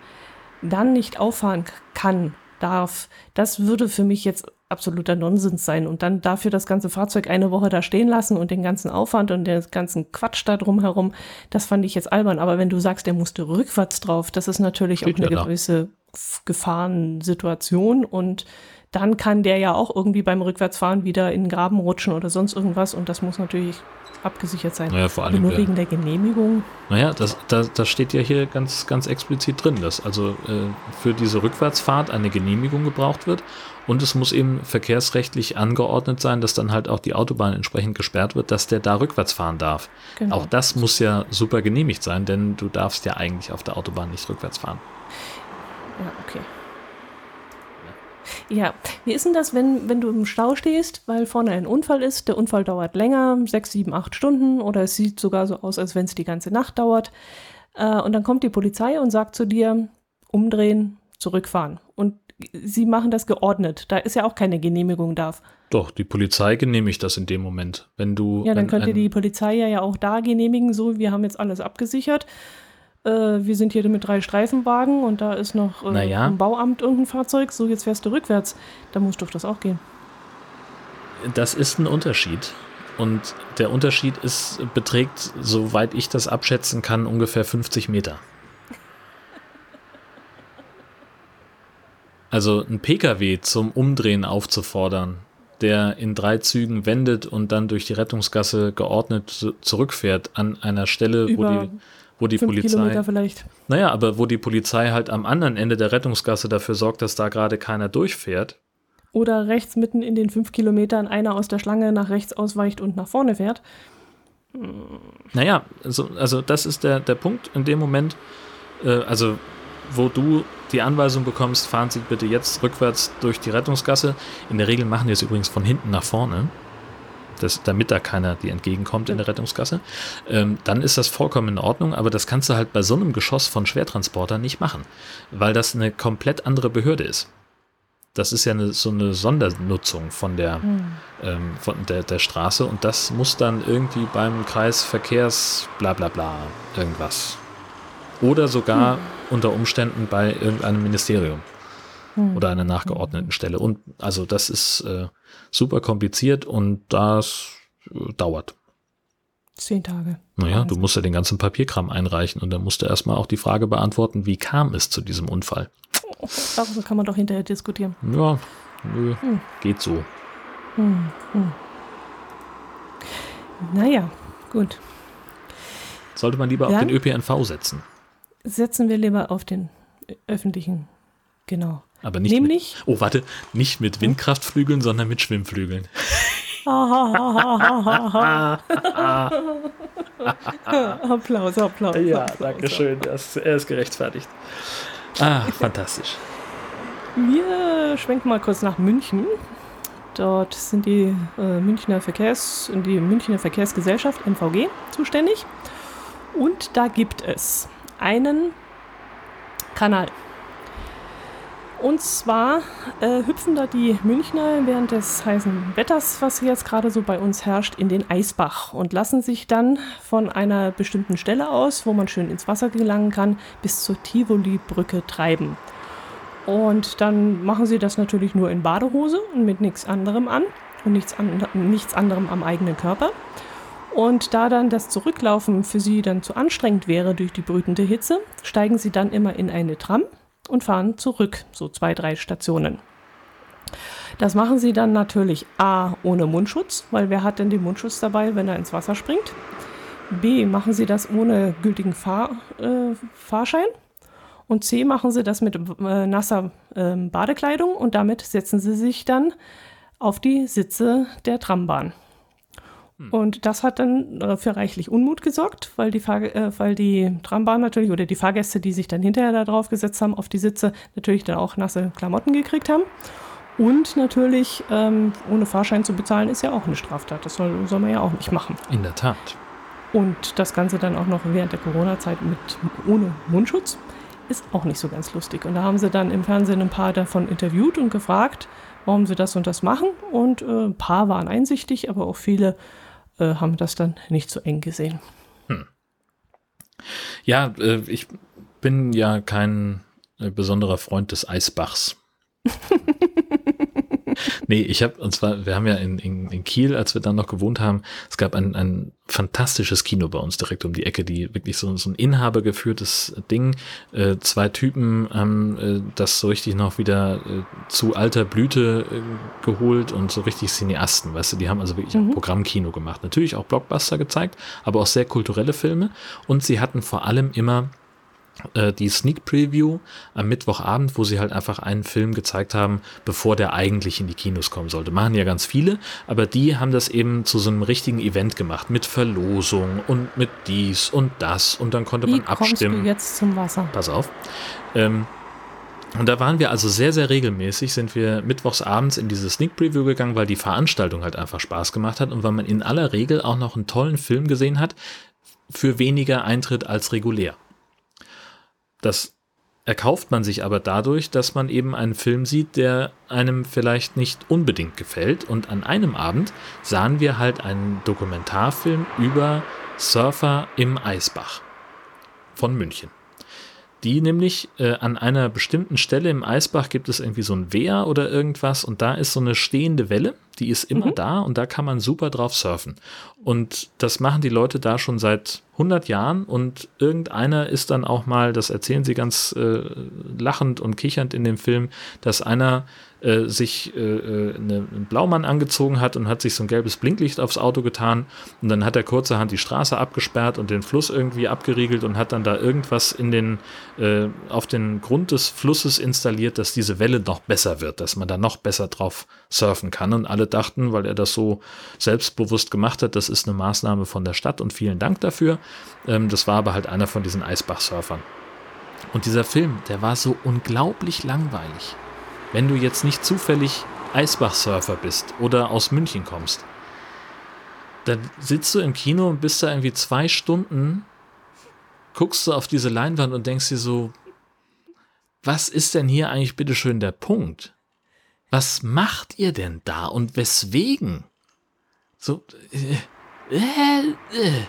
dann nicht auffahren kann, darf, das würde für mich jetzt absoluter Nonsens sein. Und dann dafür das ganze Fahrzeug eine Woche da stehen lassen und den ganzen Aufwand und den ganzen Quatsch da drumherum, das fand ich jetzt albern. Aber wenn du sagst, der musste rückwärts drauf, das ist natürlich Steht auch eine ja gewisse Gefahrensituation und dann kann der ja auch irgendwie beim Rückwärtsfahren wieder in den Graben rutschen oder sonst irgendwas und das muss natürlich abgesichert sein. Naja, vor allem, nur wegen der Genehmigung. naja, das, das, das steht ja hier ganz, ganz explizit drin, dass also äh, für diese Rückwärtsfahrt eine Genehmigung gebraucht wird und es muss eben verkehrsrechtlich angeordnet sein, dass dann halt auch die Autobahn entsprechend gesperrt wird, dass der da rückwärts fahren darf. Genau. Auch das muss ja super genehmigt sein, denn du darfst ja eigentlich auf der Autobahn nicht rückwärts fahren. Ja, okay. Ja, wie ist denn das, wenn, wenn du im Stau stehst, weil vorne ein Unfall ist? Der Unfall dauert länger, sechs, sieben, acht Stunden oder es sieht sogar so aus, als wenn es die ganze Nacht dauert. Äh, und dann kommt die Polizei und sagt zu dir, umdrehen, zurückfahren. Und sie machen das geordnet. Da ist ja auch keine Genehmigung da. Doch, die Polizei genehmigt das in dem Moment. Wenn du. Ja, dann könnte ein- die Polizei ja, ja auch da genehmigen, so, wir haben jetzt alles abgesichert. Äh, wir sind hier mit drei Streifenwagen und da ist noch äh, Naja. im Bauamt irgendein Fahrzeug, so jetzt fährst du rückwärts. Da muss doch das auch gehen. Das ist ein Unterschied. Und der Unterschied ist, beträgt, soweit ich das abschätzen kann, ungefähr 50 Meter. Also ein Pkw zum Umdrehen aufzufordern, der in drei Zügen wendet und dann durch die Rettungsgasse geordnet zu- zurückfährt an einer Stelle, wo Über die, wo die Fünf Polizei. Kilometer vielleicht. Naja, aber wo die Polizei halt am anderen Ende der Rettungsgasse dafür sorgt, dass da gerade keiner durchfährt. Oder rechts mitten in den fünf Kilometern einer aus der Schlange nach rechts ausweicht und nach vorne fährt. Naja, also, also das ist der, der Punkt in dem Moment, äh, also wo du die Anweisung bekommst, fahren Sie bitte jetzt rückwärts durch die Rettungsgasse. In der Regel machen die es übrigens von hinten nach vorne. das, damit da keiner dir entgegenkommt in der Rettungsgasse, ähm, dann ist das vollkommen in Ordnung, aber das kannst du halt bei so einem Geschoss von Schwertransportern nicht machen, weil das eine komplett andere Behörde ist. Das ist ja eine, so eine Sondernutzung von der, hm. ähm, von der, der Straße und das muss dann irgendwie beim Kreisverkehrs bla bla bla irgendwas. Oder sogar hm. Unter Umständen bei irgendeinem Ministerium hm. oder einer nachgeordneten Stelle. Und also das ist äh, super kompliziert und das äh, dauert. Zehn Tage. Naja, du musst ja den ganzen Papierkram einreichen und dann musst du erstmal auch die Frage beantworten, wie kam es zu diesem Unfall? Darüber kann man doch hinterher diskutieren. Ja, nö, hm. geht so. Hm, hm. Naja, gut. Sollte man lieber Dann auf den ÖPNV setzen? Setzen wir lieber auf den öffentlichen, genau. Aber nicht Nämlich, mit, oh, warte, nicht mit Windkraftflügeln, sondern mit Schwimmflügeln. Applaus, Applaus. Ja, Applaus, danke schön. er ist gerechtfertigt. Ah, fantastisch. Wir schwenken mal kurz nach München. Dort sind die äh, Münchner Verkehrs, die Münchner Verkehrsgesellschaft MVG zuständig. Und da gibt es einen Kanal. Und zwar äh, hüpfen da die Münchner während des heißen Wetters, was jetzt gerade so bei uns herrscht, in den Eisbach und lassen sich dann von einer bestimmten Stelle aus, wo man schön ins Wasser gelangen kann, bis zur Tivoli-Brücke treiben. Und dann machen sie das natürlich nur in Badehose und mit nichts anderem an und nichts, an, nichts anderem am eigenen Körper. Und da dann das Zurücklaufen für sie dann zu anstrengend wäre durch die brütende Hitze, steigen sie dann immer in eine Tram und fahren zurück, so zwei, drei Stationen. Das machen sie dann natürlich A ohne Mundschutz, weil wer hat denn den Mundschutz dabei, wenn er ins Wasser springt? B machen sie das ohne gültigen Fahr, äh, Fahrschein. Und C machen sie das mit äh, nasser äh, Badekleidung und damit setzen sie sich dann auf die Sitze der Trambahn. Hm. Und das hat dann äh, für reichlich Unmut gesorgt, weil die, Fahr äh, weil die Trambahn natürlich oder die Fahrgäste, die sich dann hinterher da drauf gesetzt haben auf die Sitze, natürlich dann auch nasse Klamotten gekriegt haben. Und natürlich, ähm, ohne Fahrschein zu bezahlen, ist ja auch eine Straftat. Das soll, soll man ja auch nicht machen. In der Tat. Und das Ganze dann auch noch während der Corona-Zeit mit ohne Mundschutz ist auch nicht so ganz lustig. Und da haben sie dann im Fernsehen ein paar davon interviewt und gefragt, warum sie das und das machen. Und äh, ein paar waren einsichtig, aber auch viele äh, haben das dann nicht so eng gesehen. Hm. Ja, äh, ich bin ja kein äh, besonderer Freund des Eisbachs. nee, ich habe, und zwar, wir haben ja in, in, in, Kiel, als wir dann noch gewohnt haben, es gab ein, ein fantastisches Kino bei uns direkt um die Ecke, die wirklich so, so ein inhabergeführtes Ding. Äh, zwei Typen haben äh, das so richtig noch wieder äh, zu alter Blüte äh, geholt und so richtig Cineasten, weißt du, die haben also wirklich mhm. Programmkino gemacht. Natürlich auch Blockbuster gezeigt, aber auch sehr kulturelle Filme und sie hatten vor allem immer die Sneak Preview am Mittwochabend, wo sie halt einfach einen Film gezeigt haben, bevor der eigentlich in die Kinos kommen sollte. Machen ja ganz viele, aber die haben das eben zu so einem richtigen Event gemacht mit Verlosung und mit dies und das und dann konnte Wie man abstimmen. Kommst du jetzt zum Wasser? Pass auf. Ähm, und da waren wir also sehr, sehr regelmäßig, sind wir mittwochs abends in diese Sneak Preview gegangen, weil die Veranstaltung halt einfach Spaß gemacht hat und weil man in aller Regel auch noch einen tollen Film gesehen hat, für weniger Eintritt als regulär. Das erkauft man sich aber dadurch, dass man eben einen Film sieht, der einem vielleicht nicht unbedingt gefällt. Und an einem Abend sahen wir halt einen Dokumentarfilm über Surfer im Eisbach von München die nämlich äh, an einer bestimmten Stelle im Eisbach gibt es irgendwie so ein Wehr oder irgendwas und da ist so eine stehende Welle, die ist immer mhm. da und da kann man super drauf surfen. Und das machen die Leute da schon seit 100 Jahren und irgendeiner ist dann auch mal, das erzählen sie ganz äh, lachend und kichernd in dem Film, dass einer äh, sich äh, äh, eine, einen Blaumann angezogen hat und hat sich so ein gelbes Blinklicht aufs Auto getan und dann hat er kurzerhand die Straße abgesperrt und den Fluss irgendwie abgeriegelt und hat dann da irgendwas in den, äh, auf den Grund des Flusses installiert, dass diese Welle noch besser wird, dass man da noch besser drauf surfen kann und alle dachten, weil er das so selbstbewusst gemacht hat, das ist eine Maßnahme von der Stadt und vielen Dank dafür. Ähm, das war aber halt einer von diesen Eisbach-Surfern. Und dieser Film, der war so unglaublich langweilig. Wenn du jetzt nicht zufällig Eisbach-Surfer bist oder aus München kommst, dann sitzt du im Kino und bist da irgendwie zwei Stunden, guckst du auf diese Leinwand und denkst dir so, was ist denn hier eigentlich bitteschön der Punkt? Was macht ihr denn da und weswegen? So, äh, äh, äh.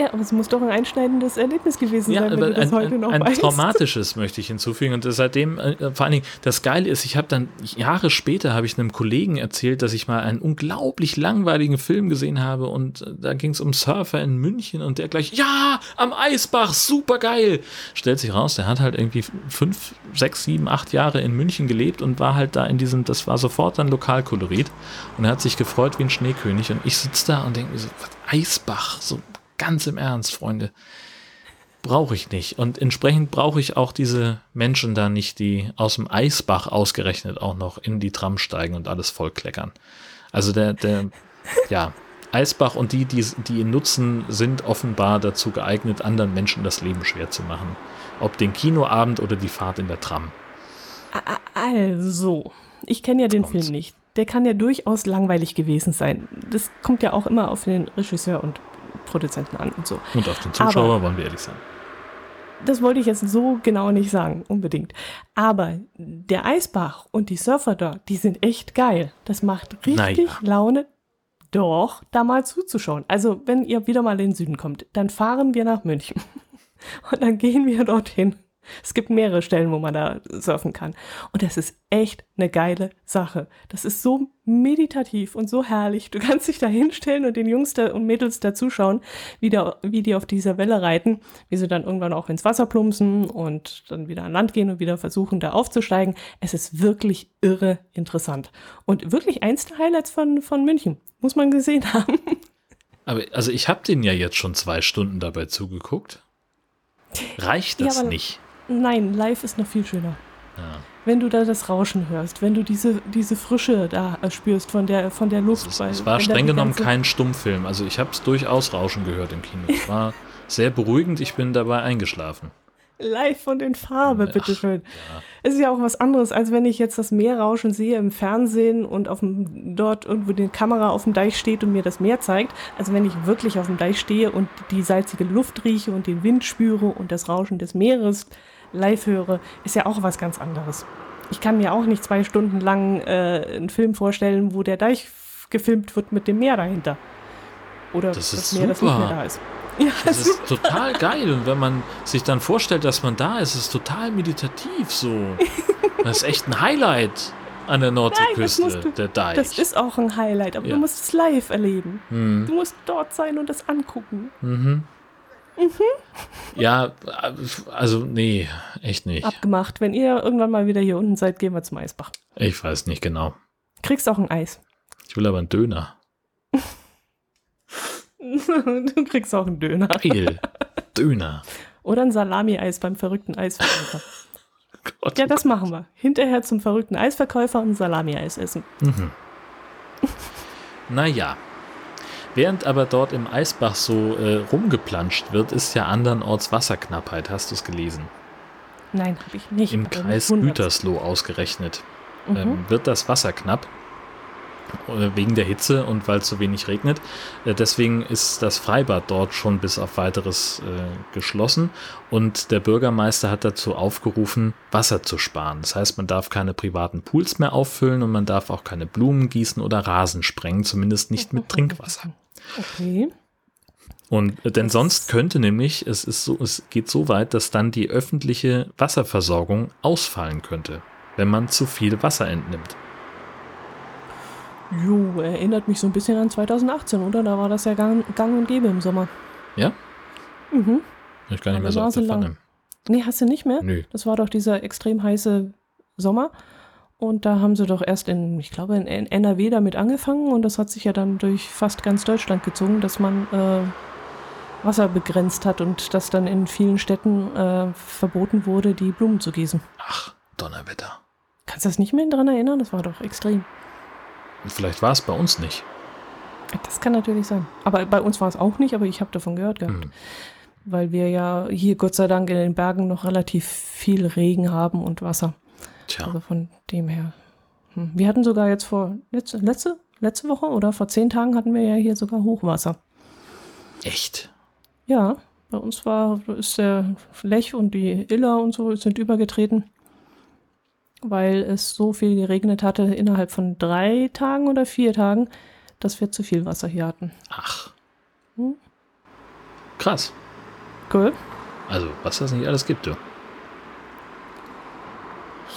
Ja, aber es muss doch ein einschneidendes Erlebnis gewesen sein, wenn du das ein, heute noch ein weißt. traumatisches möchte ich hinzufügen und seitdem äh, vor allen Dingen das Geile ist, ich habe dann Jahre später habe ich einem Kollegen erzählt, dass ich mal einen unglaublich langweiligen Film gesehen habe und äh, da ging es um Surfer in München und der gleich ja am Eisbach super geil stellt sich raus, der hat halt irgendwie fünf, sechs, sieben, acht Jahre in München gelebt und war halt da in diesem, das war sofort dann Lokalkolorit und er hat sich gefreut wie ein Schneekönig und ich sitze da und denke mir so was, Eisbach so ganz im Ernst, Freunde. Brauche ich nicht. Und entsprechend brauche ich auch diese Menschen da nicht, die aus dem Eisbach ausgerechnet auch noch in die Tram steigen und alles vollkleckern. Also der, der, ja, Eisbach und die, die, die ihn nutzen, sind offenbar dazu geeignet, anderen Menschen das Leben schwer zu machen. Ob den Kinoabend oder die Fahrt in der Tram. Also, ich kenne ja den Kommt's. Film nicht. Der kann ja durchaus langweilig gewesen sein. Das kommt ja auch immer auf den Regisseur und Produzenten an und so. Und auf den Zuschauer wollen wir ehrlich sein. Das wollte ich jetzt so genau nicht sagen, unbedingt. Aber der Eisbach und die Surfer dort, die sind echt geil. Das macht richtig Naja. Laune, doch da mal zuzuschauen. Also, wenn ihr wieder mal in den Süden kommt, dann fahren wir nach München. Und dann gehen wir dorthin. Es gibt mehrere Stellen, wo man da surfen kann. Und das ist echt eine geile Sache. Das ist so meditativ und so herrlich. Du kannst dich da hinstellen und den Jungs da und Mädels da zuschauen, wie, da, wie die auf dieser Welle reiten, wie sie dann irgendwann auch ins Wasser plumpsen und dann wieder an Land gehen und wieder versuchen, da aufzusteigen. Es ist wirklich irre interessant. Und wirklich eins der Highlights von, von München. Muss man gesehen haben. Aber also ich habe den ja jetzt schon zwei Stunden dabei zugeguckt. Reicht das Ja, nicht? Nein, live ist noch viel schöner. Ja. Wenn du da das Rauschen hörst, wenn du diese, diese Frische da spürst von der, von der Luft. Es, es war streng genommen kein Stummfilm. Also ich habe es durchaus Rauschen gehört im Kino. Es war sehr beruhigend. Ich bin dabei eingeschlafen. Live von den Farbe, bitteschön. Es ist ja auch was anderes, als wenn ich jetzt das Meerrauschen sehe im Fernsehen und auf dem, dort irgendwo die Kamera auf dem Deich steht und mir das Meer zeigt. Also wenn ich wirklich auf dem Deich stehe und die salzige Luft rieche und den Wind spüre und das Rauschen des Meeres live höre, ist ja auch was ganz anderes. Ich kann mir auch nicht zwei Stunden lang äh, einen Film vorstellen, wo der Deich gefilmt wird mit dem Meer dahinter. Oder Das ist Meer, das nicht super. mehr da ist. Ja, Das ist total geil. Und wenn man sich dann vorstellt, dass man da ist, ist es total meditativ so. Das ist echt ein Highlight an der Nordseeküste, musst du- der Deich. das ist auch ein Highlight, aber Ja. du musst es live erleben. hm. Du musst dort sein und das angucken. mhm. Ja, also nee, echt nicht. Abgemacht. Wenn ihr irgendwann mal wieder hier unten seid, gehen wir zum Eisbach. Ich weiß nicht genau. Kriegst auch ein Eis. Ich will aber einen Döner. du kriegst auch einen Döner. Geil. Döner. Oder ein Salami-Eis beim verrückten Eisverkäufer. Gott. ja, das machen wir. Hinterher zum verrückten Eisverkäufer und ein Salami-Eis essen. Mhm. Naja. Während aber dort im Eisbach so äh, rumgeplanscht wird, ist ja andernorts Wasserknappheit. Hast du es gelesen? Nein, habe ich nicht. Im Kreis. Gütersloh ausgerechnet. Mhm. ähm, wird das Wasser knapp wegen der Hitze und weil es so wenig regnet. Äh, deswegen ist das Freibad dort schon bis auf weiteres äh, geschlossen und der Bürgermeister hat dazu aufgerufen, Wasser zu sparen. Das heißt, man darf keine privaten Pools mehr auffüllen und man darf auch keine Blumen gießen oder Rasen sprengen, zumindest nicht mit Trinkwasser. Okay. Und äh, denn sonst könnte nämlich, es ist so, es geht so weit, dass dann die öffentliche Wasserversorgung ausfallen könnte, wenn man zu viel Wasser entnimmt. Jo, erinnert mich so ein bisschen an 2018, oder? Da war das ja gang, gang und gäbe im Sommer. Ja? Mhm. Ich kann nicht Aber mehr so auf der. Pfanne. Nee, hast du nicht mehr? Nö. Das war doch dieser extrem heiße Sommer. Und da haben sie doch erst in, ich glaube, in NRW damit angefangen. Und das hat sich ja dann durch fast ganz Deutschland gezogen, dass man äh, Wasser begrenzt hat und dass dann in vielen Städten äh, verboten wurde, die Blumen zu gießen. Ach, Donnerwetter. Kannst du das nicht mehr dran erinnern? Das war doch extrem. Vielleicht war es bei uns nicht. Das kann natürlich sein. Aber bei uns war es auch nicht, aber ich habe davon gehört gehabt. Hm. Weil wir ja hier Gott sei Dank in den Bergen noch relativ viel Regen haben und Wasser. Tja, Also von dem her. Hm. Wir hatten sogar jetzt vor letzte, letzte, letzte Woche oder vor zehn Tagen hatten wir ja hier sogar Hochwasser. Echt? Ja, bei uns war, ist der Lech und die Iller und so sind übergetreten, weil es so viel geregnet hatte innerhalb von drei Tagen oder vier Tagen, dass wir zu viel Wasser hier hatten. Ach. Hm? Krass. Cool. Also, was das nicht alles gibt, du.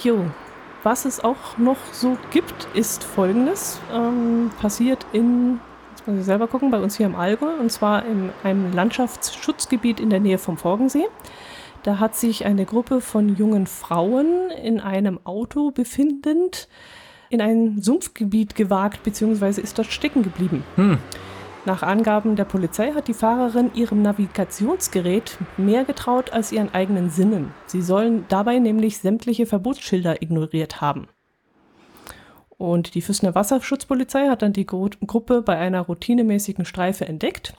Jo, was es auch noch so gibt, ist folgendes. Ähm, passiert in, jetzt muss ich selber gucken, bei uns hier im Allgäu, und zwar in einem Landschaftsschutzgebiet in der Nähe vom Forgensee. Da hat sich eine Gruppe von jungen Frauen in einem Auto befindend in ein Sumpfgebiet gewagt, beziehungsweise ist dort stecken geblieben. Hm. Nach Angaben der Polizei hat die Fahrerin ihrem Navigationsgerät mehr getraut als ihren eigenen Sinnen. Sie sollen dabei nämlich sämtliche Verbotsschilder ignoriert haben. Und die Füssener Wasserschutzpolizei hat dann die Gru Gruppe bei einer routinemäßigen Streife entdeckt.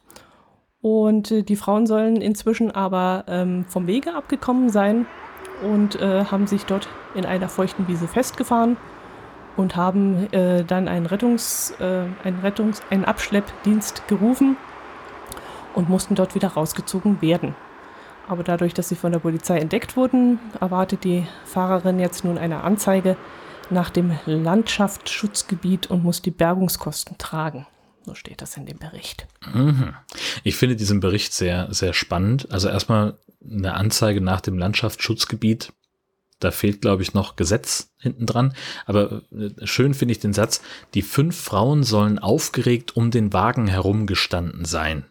Und äh, die Frauen sollen inzwischen aber ähm, vom Wege abgekommen sein und äh, haben sich dort in einer feuchten Wiese festgefahren und haben äh, dann einen, Rettungs, äh, einen, Rettungs-, einen Abschleppdienst gerufen und mussten dort wieder rausgezogen werden. Aber dadurch, dass sie von der Polizei entdeckt wurden, erwartet die Fahrerin jetzt nun eine Anzeige nach dem Landschaftsschutzgebiet und muss die Bergungskosten tragen. So steht das in dem Bericht. Mhm. Ich finde diesen Bericht sehr, sehr spannend. Also erstmal eine Anzeige nach dem Landschaftsschutzgebiet da fehlt, glaube ich, noch Gesetz hinten dran. Aber äh, schön finde ich den Satz, die fünf Frauen sollen aufgeregt um den Wagen herumgestanden sein.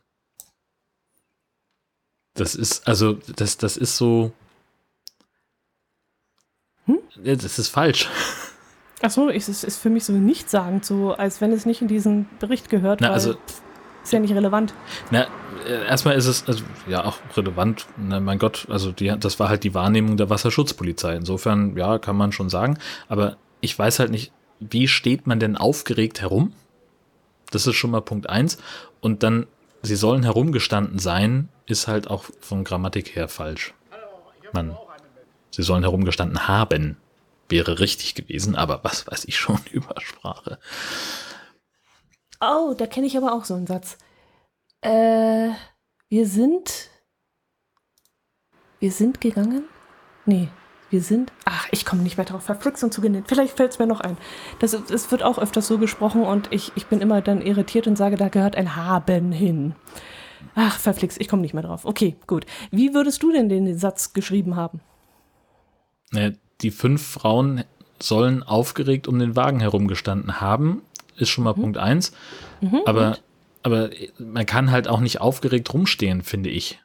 Das ist, also, das, das ist so. Hm? Das ist falsch. Ach so, es ist, ist für mich so nichtssagend, so als wenn es nicht in diesen Bericht gehört. Na, also, ist ja nicht relevant. Na, äh, erstmal ist es also, ja auch relevant. Na, mein Gott, also die, das war halt die Wahrnehmung der Wasserschutzpolizei. Insofern, ja, kann man schon sagen. Aber ich weiß halt nicht, wie steht man denn aufgeregt herum? Das ist schon mal Punkt eins. Und dann, sie sollen herumgestanden sein, ist halt auch von Grammatik her falsch. Man, sie sollen herumgestanden haben, wäre richtig gewesen, aber was weiß ich schon über Sprache. Oh, da kenne ich aber auch so einen Satz. Äh, wir sind. Wir sind gegangen? Nee, wir sind. Ach, ich komme nicht mehr drauf. Verflixt und zugenäht. Vielleicht fällt es mir noch ein. Das, das wird auch öfters so gesprochen und ich, ich bin immer dann irritiert und sage, da gehört ein Haben hin. Ach, verflixt, ich komme nicht mehr drauf. Okay, gut. Wie würdest du denn den Satz geschrieben haben? Die fünf Frauen sollen aufgeregt um den Wagen herumgestanden haben ist schon mal mhm. Punkt eins. Mhm, aber, aber man kann halt auch nicht aufgeregt rumstehen, finde ich.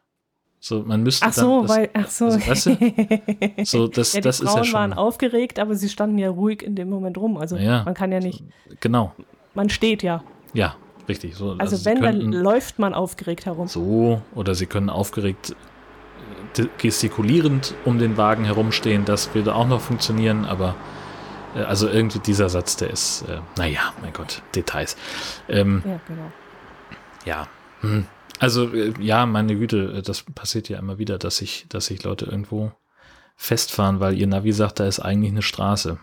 So, man müsste ach so, das, weil, ach so. Also, weißt du, so das, ja, die das Frauen ist ja schon. waren aufgeregt, aber sie standen ja ruhig in dem Moment rum. Also ja, man kann ja nicht. Genau. Man steht ja. Ja, richtig. So, also, also wenn, dann läuft man aufgeregt herum. So, oder sie können aufgeregt gestikulierend um den Wagen herumstehen, das würde auch noch funktionieren, aber äh, also irgendwie dieser Satz, der ist, äh, naja, mein Gott, Details. Ähm, ja, genau. Ja. Hm. Also, äh, ja, meine Güte, äh, das passiert ja immer wieder, dass sich, dass sich Leute irgendwo festfahren, weil ihr Navi sagt, da ist eigentlich eine Straße.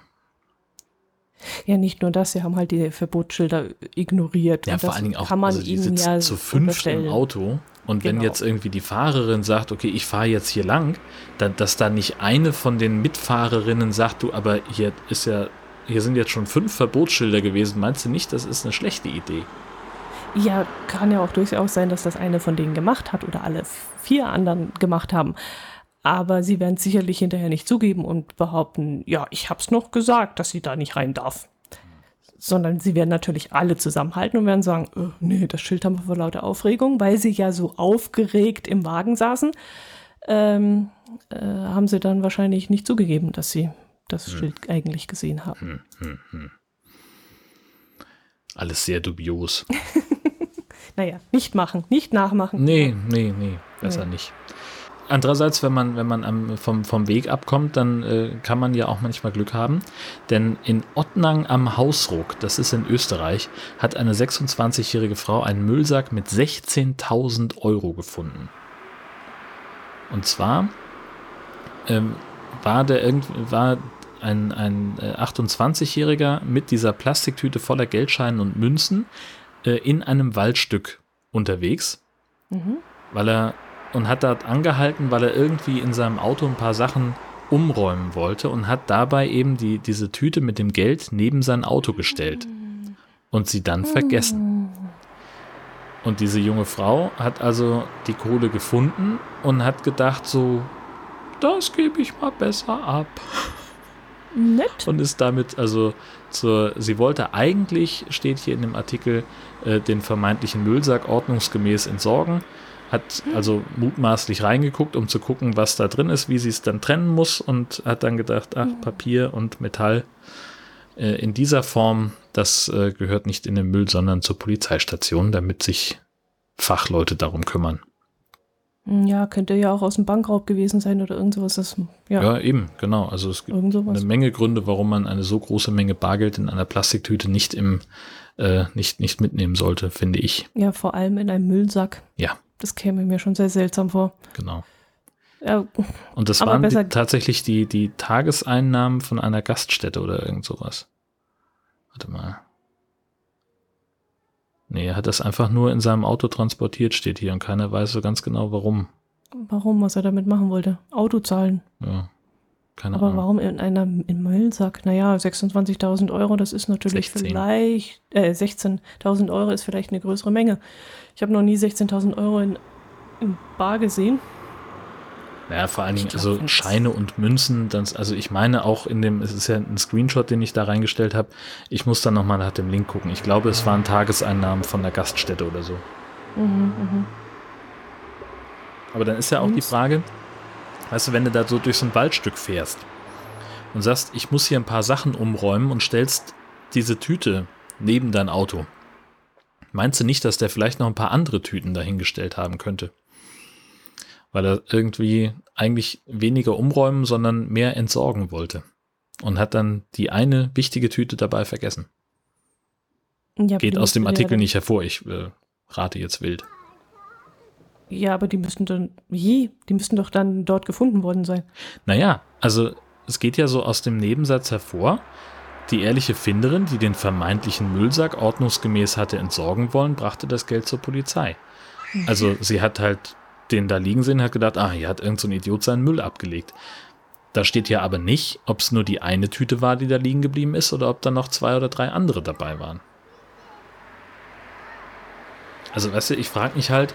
Ja, nicht nur das, sie haben halt die Verbotsschilder ignoriert. Ja, vor allen Dingen auch, kann man also die ihnen ja zu fünft im Auto und genau. wenn jetzt irgendwie die Fahrerin sagt, okay, ich fahre jetzt hier lang, dann, dass da nicht eine von den Mitfahrerinnen sagt, du, aber hier ist ja, hier sind jetzt schon fünf Verbotsschilder gewesen, meinst du nicht, das ist eine schlechte Idee? Ja, kann ja auch durchaus sein, dass das eine von denen gemacht hat oder alle vier anderen gemacht haben. Aber sie werden sicherlich hinterher nicht zugeben und behaupten, ja, ich hab's noch gesagt, dass sie da nicht rein darf sondern sie werden natürlich alle zusammenhalten und werden sagen, oh, nee, das Schild haben wir vor lauter Aufregung, weil sie ja so aufgeregt im Wagen saßen, ähm, äh, haben sie dann wahrscheinlich nicht zugegeben, dass sie das hm. Schild eigentlich gesehen haben. Hm, hm, hm. Alles sehr dubios. naja, nicht machen, nicht nachmachen. Nee, nee, nee, besser nee. nicht. Andererseits, wenn man, wenn man am, vom, vom Weg abkommt, dann äh, kann man ja auch manchmal Glück haben. Denn in Ottnang am Hausruck, das ist in Österreich, hat eine 26-jährige Frau einen Müllsack mit 16.000 Euro gefunden. Und zwar ähm, war der irgend, war ein, ein 28-Jähriger mit dieser Plastiktüte voller Geldscheinen und Münzen äh, in einem Waldstück unterwegs, mhm. weil er und hat dort angehalten, weil er irgendwie in seinem Auto ein paar Sachen umräumen wollte und hat dabei eben die, diese Tüte mit dem Geld neben sein Auto gestellt und sie dann vergessen. Und diese junge Frau hat also die Kohle gefunden und hat gedacht so, das gebe ich mal besser ab. Nett. Und ist damit also zur, sie wollte eigentlich, steht hier in dem Artikel, äh, den vermeintlichen Müllsack ordnungsgemäß entsorgen hat also mutmaßlich reingeguckt, um zu gucken, was da drin ist, wie sie es dann trennen muss und hat dann gedacht, ach, Papier und Metall äh, in dieser Form, das äh, gehört nicht in den Müll, sondern zur Polizeistation, damit sich Fachleute darum kümmern. Ja, könnte ja auch aus dem Bankraub gewesen sein oder irgendwas. Das, ja. ja, eben, genau. Also es gibt eine Menge Gründe, warum man eine so große Menge Bargeld in einer Plastiktüte nicht im äh, nicht, nicht mitnehmen sollte, finde ich. Ja, vor allem in einem Müllsack. Ja. Das käme mir schon sehr seltsam vor. Genau. Ja, und das waren die, tatsächlich die, die Tageseinnahmen von einer Gaststätte oder irgend sowas. Warte mal. Nee, er hat das einfach nur in seinem Auto transportiert, steht hier, und keiner weiß so ganz genau warum. Warum, was er damit machen wollte. Auto zahlen. Ja. Keine Aber Ahnung. warum in einem in Müllsack? Naja, 26.000 Euro, das ist natürlich 16. vielleicht, äh, 16.000 Euro ist vielleicht eine größere Menge. Ich habe noch nie 16.000 Euro in, in Bar gesehen. Naja, vor allen Dingen, also Scheine und Münzen, das, also ich meine auch in dem, es ist ja ein Screenshot, den ich da reingestellt habe. Ich muss dann nochmal nach dem Link gucken. Ich glaube, es waren Tageseinnahmen von der Gaststätte oder so. Mhm, mh. Aber dann ist ja auch die Frage, Weißt du, wenn du da so durch so ein Waldstück fährst und sagst, ich muss hier ein paar Sachen umräumen und stellst diese Tüte neben dein Auto. Meinst du nicht, dass der vielleicht noch ein paar andere Tüten dahingestellt haben könnte? Weil er irgendwie eigentlich weniger umräumen, sondern mehr entsorgen wollte. Und hat dann die eine wichtige Tüte dabei vergessen. Ja, Geht aus dem Artikel nicht hervor. Ich äh, rate jetzt wild. Ja, aber die müssten dann, je, die müssten doch dann dort gefunden worden sein. Naja, also es geht ja so aus dem Nebensatz hervor, die ehrliche Finderin, die den vermeintlichen Müllsack ordnungsgemäß hatte entsorgen wollen, brachte das Geld zur Polizei. Also sie hat halt den da liegen sehen, hat gedacht, ah, hier hat irgend so ein Idiot seinen Müll abgelegt. Da steht ja aber nicht, ob es nur die eine Tüte war, die da liegen geblieben ist, oder ob da noch zwei oder drei andere dabei waren. Also, weißt du, ich frage mich halt,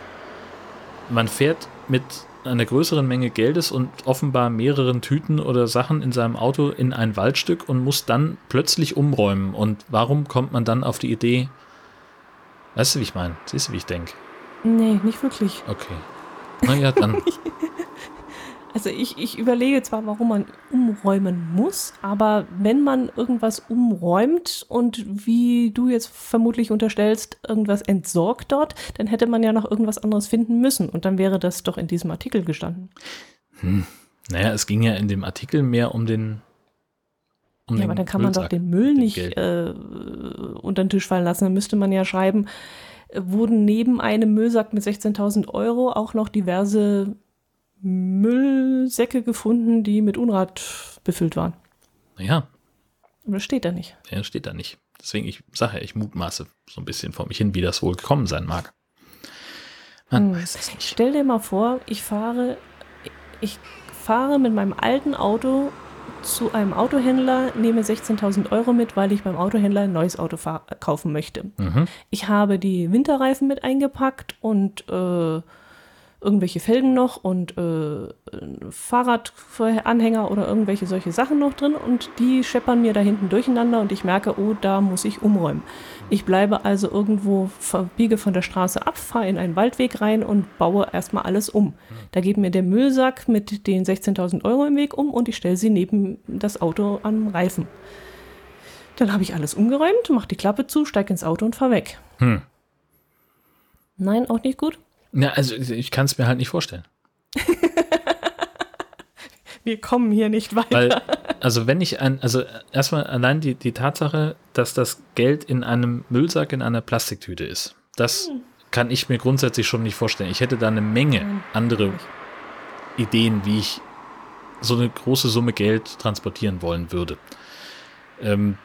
man fährt mit einer größeren Menge Geldes und offenbar mehreren Tüten oder Sachen in seinem Auto in ein Waldstück und muss dann plötzlich umräumen. Und warum kommt man dann auf die Idee? Weißt du, wie ich meine? Siehst du, wie ich denke? Nee, nicht wirklich. Okay. Na ja, dann. Also ich, ich überlege zwar, warum man umräumen muss, aber wenn man irgendwas umräumt und wie du jetzt vermutlich unterstellst, irgendwas entsorgt dort, dann hätte man ja noch irgendwas anderes finden müssen und dann wäre das doch in diesem Artikel gestanden. Hm. Naja, es ging ja in dem Artikel mehr um den. Um ja, den aber dann kann man doch den Müll nicht äh, unter den Tisch fallen lassen. Dann müsste man ja schreiben, wurden neben einem Müllsack mit 16.000 Euro auch noch diverse Müllsäcke gefunden, die mit Unrat befüllt waren. Naja. Aber das steht da nicht. Ja, steht da nicht. Deswegen, ich sage ja, ich mutmaße so ein bisschen vor mich hin, wie das wohl gekommen sein mag. Man hm. weiß es nicht. Stell dir mal vor, ich fahre, ich fahre mit meinem alten Auto zu einem Autohändler, nehme 16.000 Euro mit, weil ich beim Autohändler ein neues Auto kaufen möchte. Mhm. Ich habe die Winterreifen mit eingepackt und äh, irgendwelche Felgen noch und äh, Fahrradanhänger oder irgendwelche solche Sachen noch drin und die scheppern mir da hinten durcheinander und ich merke, oh, da muss ich umräumen. Ich bleibe also irgendwo, biege von der Straße ab, fahre in einen Waldweg rein und baue erstmal alles um. Da geht mir der Müllsack mit den 16.000 Euro im Weg um und ich stelle sie neben das Auto am Reifen. Dann habe ich alles umgeräumt, mache die Klappe zu, steige ins Auto und fahre weg. Hm. Nein, auch nicht gut? Ja, also ich kann es mir halt nicht vorstellen. Wir kommen hier nicht weiter. Weil, also wenn ich ein, also erstmal allein die, die Tatsache, dass das Geld in einem Müllsack in einer Plastiktüte ist, das hm. kann ich mir grundsätzlich schon nicht vorstellen. Ich hätte da eine Menge andere Ideen, wie ich so eine große Summe Geld transportieren wollen würde. Ähm,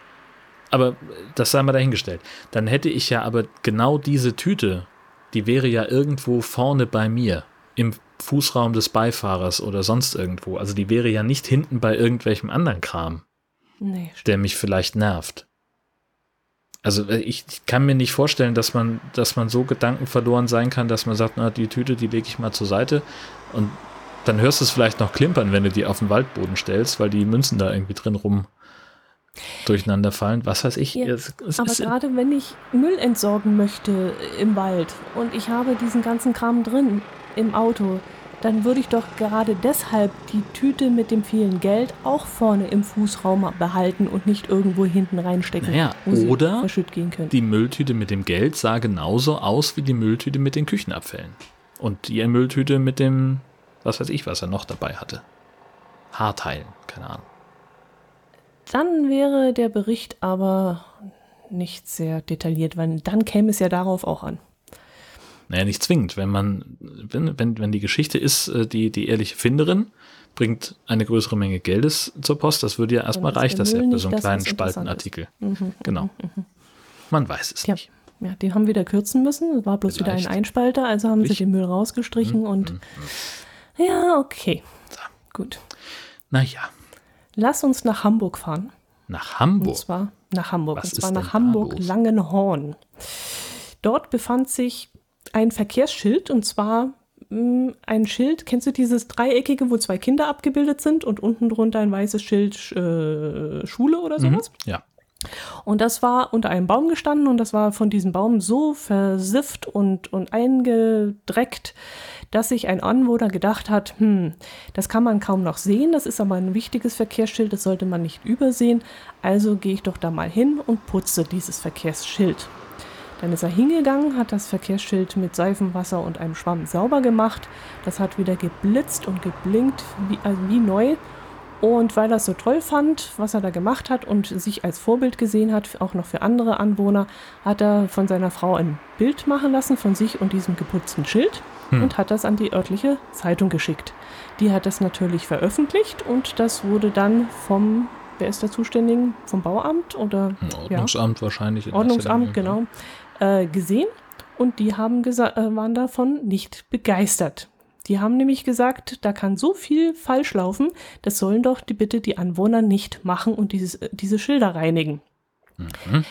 aber das sei mal dahingestellt. Dann hätte ich ja aber genau diese Tüte, die wäre ja irgendwo vorne bei mir im Fußraum des Beifahrers oder sonst irgendwo. Also die wäre ja nicht hinten bei irgendwelchem anderen Kram, nee, der mich vielleicht nervt. Also äh, ich, ich, kann mir nicht vorstellen, dass man, dass man so gedankenverloren sein kann, dass man sagt, na, die Tüte, die lege ich mal zur Seite und dann hörst du es vielleicht noch klimpern, wenn du die auf den Waldboden stellst, weil die Münzen da irgendwie drin rum durcheinander fallen. Was weiß ich. Ja, es, es aber gerade wenn ich Müll entsorgen möchte im Wald und ich habe diesen ganzen Kram drin im Auto, dann würde ich doch gerade deshalb die Tüte mit dem vielen Geld auch vorne im Fußraum behalten und nicht irgendwo hinten reinstecken. Naja, oder die Mülltüte mit dem Geld sah genauso aus wie die Mülltüte mit den Küchenabfällen. Und die Mülltüte mit dem, was weiß ich, was er noch dabei hatte. Haarteilen, keine Ahnung. Dann wäre der Bericht aber nicht sehr detailliert, weil dann käme es ja darauf auch an. Naja, nicht zwingend. Wenn man, wenn, wenn, wenn die Geschichte ist, äh, die, die ehrliche Finderin bringt eine größere Menge Geldes zur Post, das würde ja erstmal reichen, das ja für so einen kleinen Spaltenartikel. Mhm, mhm, genau. Mhm, mhm. Man weiß es ja. nicht. Ja, den haben wir wieder kürzen müssen. Es war bloß Vielleicht. wieder ein Einspalter, also haben ich? sie den Müll rausgestrichen mhm, und ja, okay. So. Gut. Naja. Lass uns nach Hamburg fahren. Nach Hamburg? Und zwar nach Hamburg. Was und zwar nach Hamburg-Langenhorn. Dort befand sich ein Verkehrsschild und zwar mh, mm, ein Schild, kennst du dieses dreieckige, wo zwei Kinder abgebildet sind und unten drunter ein weißes Schild äh, Schule oder mhm, sowas? Mhm, ja. Und das war unter einem Baum gestanden und das war von diesem Baum so versifft und, und eingedreckt, dass sich ein Anwohner gedacht hat, hm, das kann man kaum noch sehen, das ist aber ein wichtiges Verkehrsschild, das sollte man nicht übersehen, also gehe ich doch da mal hin und putze dieses Verkehrsschild. Dann ist er hingegangen, hat das Verkehrsschild mit Seifenwasser und einem Schwamm sauber gemacht. Das hat wieder geblitzt und geblinkt wie, also wie neu. Und weil er es so toll fand, was er da gemacht hat und sich als Vorbild gesehen hat, auch noch für andere Anwohner, hat er von seiner Frau ein Bild machen lassen von sich und diesem geputzten Schild hm. und hat das an die örtliche Zeitung geschickt. Die hat das natürlich veröffentlicht und das wurde dann vom, wer ist da zuständig? Vom Bauamt oder? Ordnungsamt ja. wahrscheinlich. Ordnungsamt, genau äh, gesehen und die haben äh, waren davon nicht begeistert. Die haben nämlich gesagt, da kann so viel falsch laufen, das sollen doch die, bitte die Anwohner nicht machen und dieses, äh, diese Schilder reinigen. Mhm.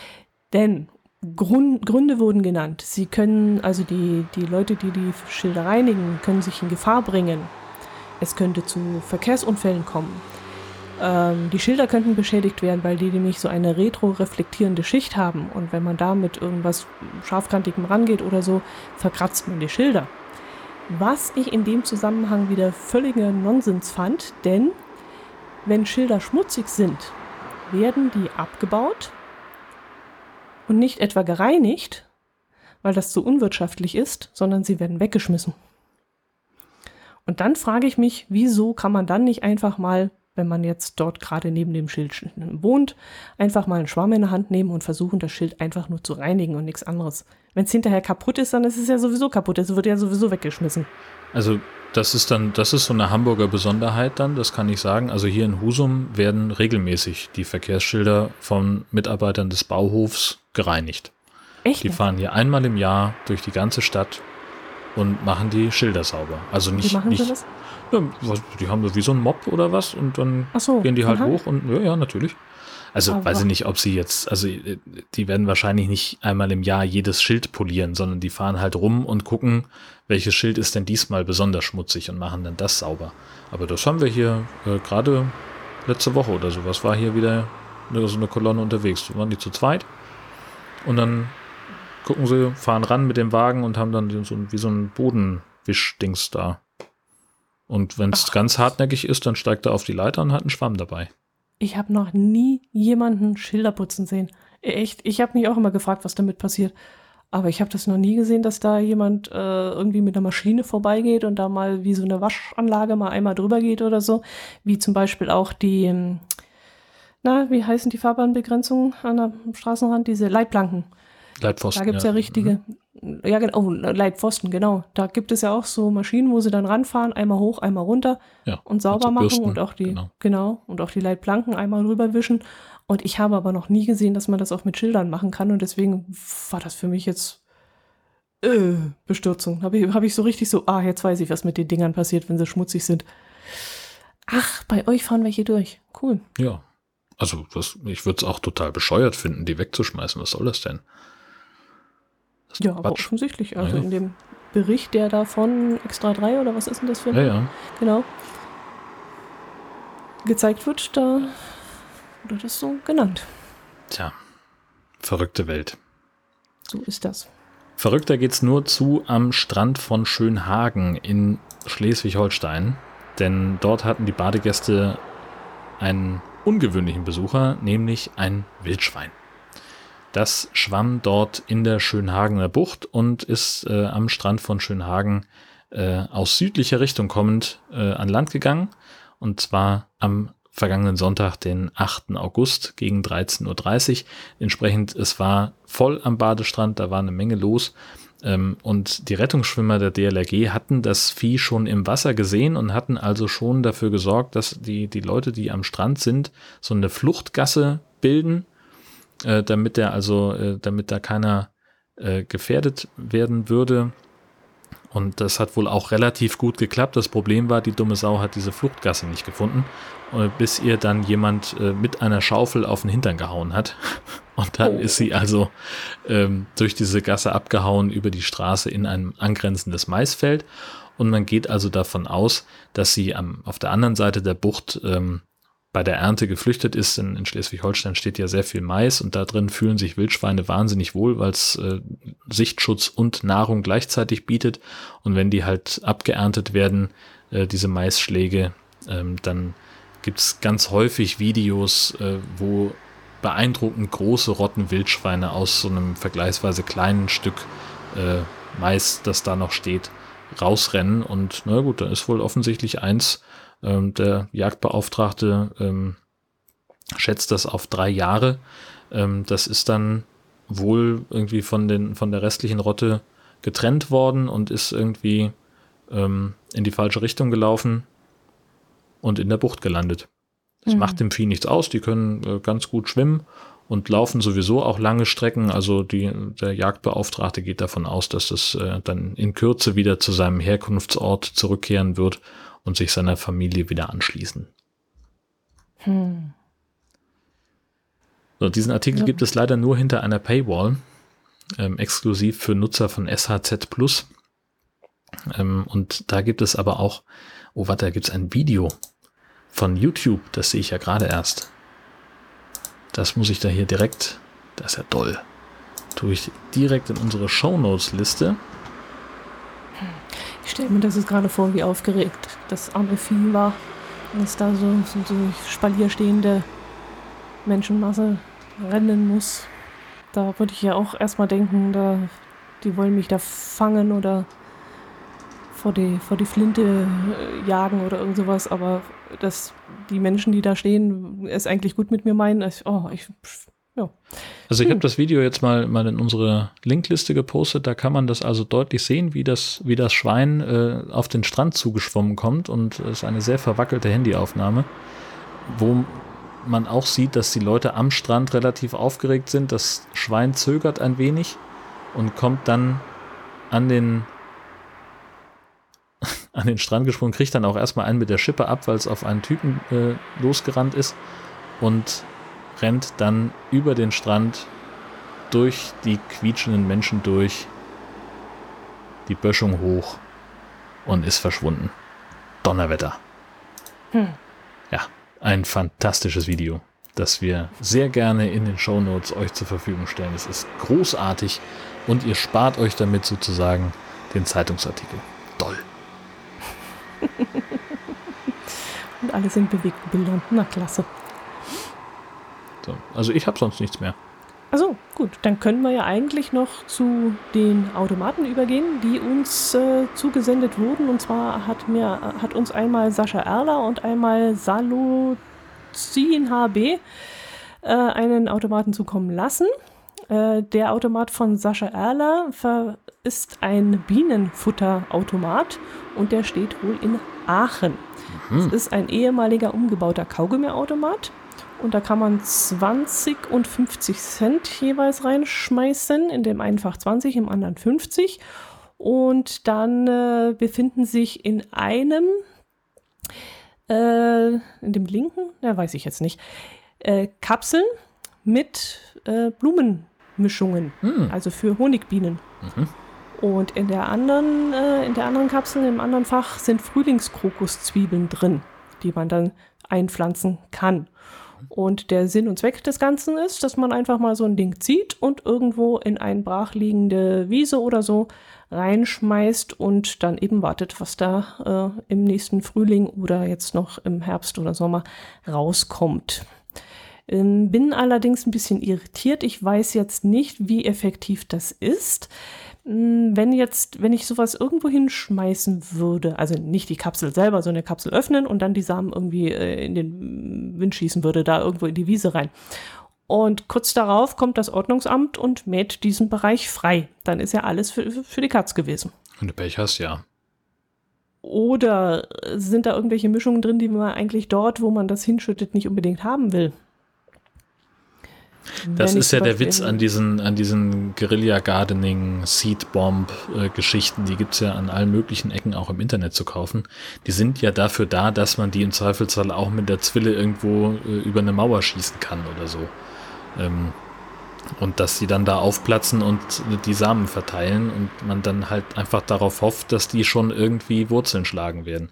Denn Grund, Gründe wurden genannt. Sie können, also die, die Leute, die die Schilder reinigen, können sich in Gefahr bringen. Es könnte zu Verkehrsunfällen kommen. Ähm, die Schilder könnten beschädigt werden, weil die nämlich so eine retro-reflektierende Schicht haben. Und wenn man da mit irgendwas scharfkantigem rangeht oder so, verkratzt man die Schilder. Was ich in dem Zusammenhang wieder völliger Nonsens fand, denn wenn Schilder schmutzig sind, werden die abgebaut und nicht etwa gereinigt, weil das zu unwirtschaftlich ist, sondern sie werden weggeschmissen. Und dann frage ich mich, wieso kann man dann nicht einfach mal wenn man jetzt dort gerade neben dem Schild wohnt, einfach mal einen Schwamm in der Hand nehmen und versuchen, das Schild einfach nur zu reinigen und nichts anderes. Wenn es hinterher kaputt ist, dann ist es ja sowieso kaputt. Es wird ja sowieso weggeschmissen. Also das ist dann, das ist so eine Hamburger Besonderheit dann, das kann ich sagen. Also hier in Husum werden regelmäßig die Verkehrsschilder von Mitarbeitern des Bauhofs gereinigt. Echt? Die fahren hier einmal im Jahr durch die ganze Stadt und machen die Schilder sauber. Also nicht, Wie machen nicht, sie das? Ja, die haben so wie so ein Mob oder was und dann so, gehen die halt aha. hoch und ja, ja, natürlich. Also Aber weiß ich nicht, ob sie jetzt, also äh, die werden wahrscheinlich nicht einmal im Jahr jedes Schild polieren, sondern die fahren halt rum und gucken, welches Schild ist denn diesmal besonders schmutzig und machen dann das sauber. Aber das haben wir hier äh, gerade letzte Woche oder sowas, war hier wieder eine, so eine Kolonne unterwegs. Da waren die zu zweit und dann gucken sie, fahren ran mit dem Wagen und haben dann so, wie so ein Bodenwischdings da und wenn es ganz hartnäckig ist, dann steigt er auf die Leiter und hat einen Schwamm dabei. Ich habe noch nie jemanden Schilder putzen sehen. Echt, ich habe mich auch immer gefragt, was damit passiert. Aber ich habe das noch nie gesehen, dass da jemand äh, irgendwie mit einer Maschine vorbeigeht und da mal wie so eine Waschanlage mal einmal drüber geht oder so. Wie zum Beispiel auch die, ähm, na, wie heißen die Fahrbahnbegrenzungen an der Straßenrand? Diese Leitplanken Leitpfosten. Da gibt es ja, ja, richtige, ja genau, oh, Leitpfosten, genau. Da gibt es ja auch so Maschinen, wo sie dann ranfahren, einmal hoch, einmal runter Ja, und sauber so machen Bürsten, und auch die, genau. genau. und auch die Leitplanken einmal rüberwischen. Und ich habe aber noch nie gesehen, dass man das auch mit Schildern machen kann und deswegen war das für mich jetzt äh, Bestürzung. Habe ich, hab ich so richtig so, ah, jetzt weiß ich, was mit den Dingern passiert, wenn sie schmutzig sind. Ach, bei euch fahren welche durch. Cool. Ja. Also das, ich würde es auch total bescheuert finden, die wegzuschmeißen. Was soll das denn? Das Ja, doch aber Quatsch. offensichtlich. Also Ja, ja. in dem Bericht, der da von Extra 3 oder was ist denn das für ein Ja, ja. genau gezeigt wird, da wurde das so genannt. Tja. Verrückte Welt. So ist das. Verrückter geht's nur zu am Strand von Schönhagen in Schleswig-Holstein. Denn dort hatten die Badegäste einen ungewöhnlichen Besucher, nämlich ein Wildschwein. Das schwamm dort in der Schönhagener Bucht und ist äh, am Strand von Schönhagen äh, aus südlicher Richtung kommend äh, an Land gegangen. Und zwar am vergangenen Sonntag, den 8. August gegen 13.30 Uhr. Entsprechend, es war voll am Badestrand, da war eine Menge los. Ähm, und die Rettungsschwimmer der DLRG hatten das Vieh schon im Wasser gesehen und hatten also schon dafür gesorgt, dass die, die Leute, die am Strand sind, so eine Fluchtgasse bilden, äh, damit der also, äh, damit da keiner äh, gefährdet werden würde. Und das hat wohl auch relativ gut geklappt. Das Problem war, die dumme Sau hat diese Fluchtgasse nicht gefunden, äh, bis ihr dann jemand äh, mit einer Schaufel auf den Hintern gehauen hat. Und dann Oh. ist sie also ähm, durch diese Gasse abgehauen über die Straße in ein angrenzendes Maisfeld. Und man geht also davon aus, dass sie am, auf der anderen Seite der Bucht ähm, bei der Ernte geflüchtet ist. In, in Schleswig-Holstein steht ja sehr viel Mais und da drin fühlen sich Wildschweine wahnsinnig wohl, weil es äh, Sichtschutz und Nahrung gleichzeitig bietet. Und wenn die halt abgeerntet werden, äh, diese Maisschläge, ähm, dann gibt's ganz häufig Videos, äh, wo beeindruckend große Rotten Wildschweine aus so einem vergleichsweise kleinen Stück äh, Mais, das da noch steht, rausrennen. Und na gut, da ist wohl offensichtlich eins, ähm, der Jagdbeauftragte ähm, schätzt das auf drei Jahre. Ähm, das ist dann wohl irgendwie von, den, von der restlichen Rotte getrennt worden und ist irgendwie ähm, in die falsche Richtung gelaufen und in der Bucht gelandet. Das Mhm. macht dem Vieh nichts aus, die können äh, ganz gut schwimmen und laufen sowieso auch lange Strecken. Also die, der Jagdbeauftragte geht davon aus, dass das äh, dann in Kürze wieder zu seinem Herkunftsort zurückkehren wird und sich seiner Familie wieder anschließen. Hm. So, diesen Artikel Ja. gibt es leider nur hinter einer Paywall, ähm, exklusiv für Nutzer von SHZ Plus. Ähm, und da gibt es aber auch, oh warte, da gibt es ein Video von YouTube, das sehe ich ja gerade erst. Das muss ich da hier direkt, das ist ja toll, tue ich direkt in unsere Shownotes-Liste. Ich stelle mir das jetzt gerade vor, wie aufgeregt das arme Vieh war, dass da so, so, so Spalier Menschenmasse rennen muss. Da würde ich ja auch erstmal denken, da, die wollen mich da fangen oder vor die, vor die Flinte äh, jagen oder irgend sowas, aber dass die Menschen, die da stehen, es eigentlich gut mit mir meinen, ich, oh, ich, ja. Also ich Hm. habe das Video jetzt mal, mal in unsere Linkliste gepostet. Da kann man das also deutlich sehen, wie das, wie das Schwein äh, auf den Strand zugeschwommen kommt. Und es ist eine sehr verwackelte Handyaufnahme, wo man auch sieht, dass die Leute am Strand relativ aufgeregt sind. Das Schwein zögert ein wenig und kommt dann an den an den Strand gesprungen, kriegt dann auch erstmal einen mit der Schippe ab, weil es auf einen Typen äh, losgerannt ist und rennt dann über den Strand durch die quietschenden Menschen durch, die Böschung hoch und ist verschwunden. Donnerwetter. Hm. Ja, ein fantastisches Video, das wir sehr gerne in den Shownotes euch zur Verfügung stellen. Es ist großartig und ihr spart euch damit sozusagen den Zeitungsartikel. Toll. Und alles in bewegten Bildern. Na klasse. So, also ich habe sonst nichts mehr. Also gut, dann können wir ja eigentlich noch zu den Automaten übergehen, die uns äh, zugesendet wurden. Und zwar hat mir hat uns einmal Sascha Erler und einmal Salozin HB äh, einen Automaten zukommen lassen. Äh, der Automat von Sascha Erler ist ein Bienenfutterautomat und der steht wohl in Aachen. Mhm. Es ist ein ehemaliger umgebauter Kaugummiautomat und da kann man 20 und 50 Cent jeweils reinschmeißen, in dem einen Fach 20, im anderen 50 und dann äh, befinden sich in einem, äh, in dem linken, ja, weiß ich jetzt nicht, äh, Kapseln mit äh, Blumenmischungen, hm. also für Honigbienen. Mhm. Und in der anderen, äh, in der anderen Kapsel, im anderen Fach sind Frühlingskrokuszwiebeln drin, die man dann einpflanzen kann. Und der Sinn und Zweck des Ganzen ist, dass man einfach mal so ein Ding zieht und irgendwo in eine brachliegende Wiese oder so reinschmeißt und dann eben wartet, was da äh, im nächsten Frühling oder jetzt noch im Herbst oder Sommer rauskommt. Ähm, bin allerdings ein bisschen irritiert. Ich weiß jetzt nicht, wie effektiv das ist. Hm, wenn jetzt, wenn ich sowas irgendwo hinschmeißen würde, also nicht die Kapsel selber, sondern eine Kapsel öffnen und dann die Samen irgendwie äh, in den Wind schießen würde, da irgendwo in die Wiese rein. Und kurz darauf kommt das Ordnungsamt und mäht diesen Bereich frei. Dann ist ja alles für, für die Katz gewesen. Wenn du Pech hast, ja. Oder sind da irgendwelche Mischungen drin, die man eigentlich dort, wo man das hinschüttet, nicht unbedingt haben will? Das ist ja der Witz an diesen, an diesen Guerilla-Gardening, Seed-Bomb-Geschichten. Die gibt es ja an allen möglichen Ecken auch im Internet zu kaufen. Die sind ja dafür da, dass man die im Zweifelsfall auch mit der Zwille irgendwo äh, über eine Mauer schießen kann oder so. Ähm, und dass die dann da aufplatzen und die Samen verteilen und man dann halt einfach darauf hofft, dass die schon irgendwie Wurzeln schlagen werden.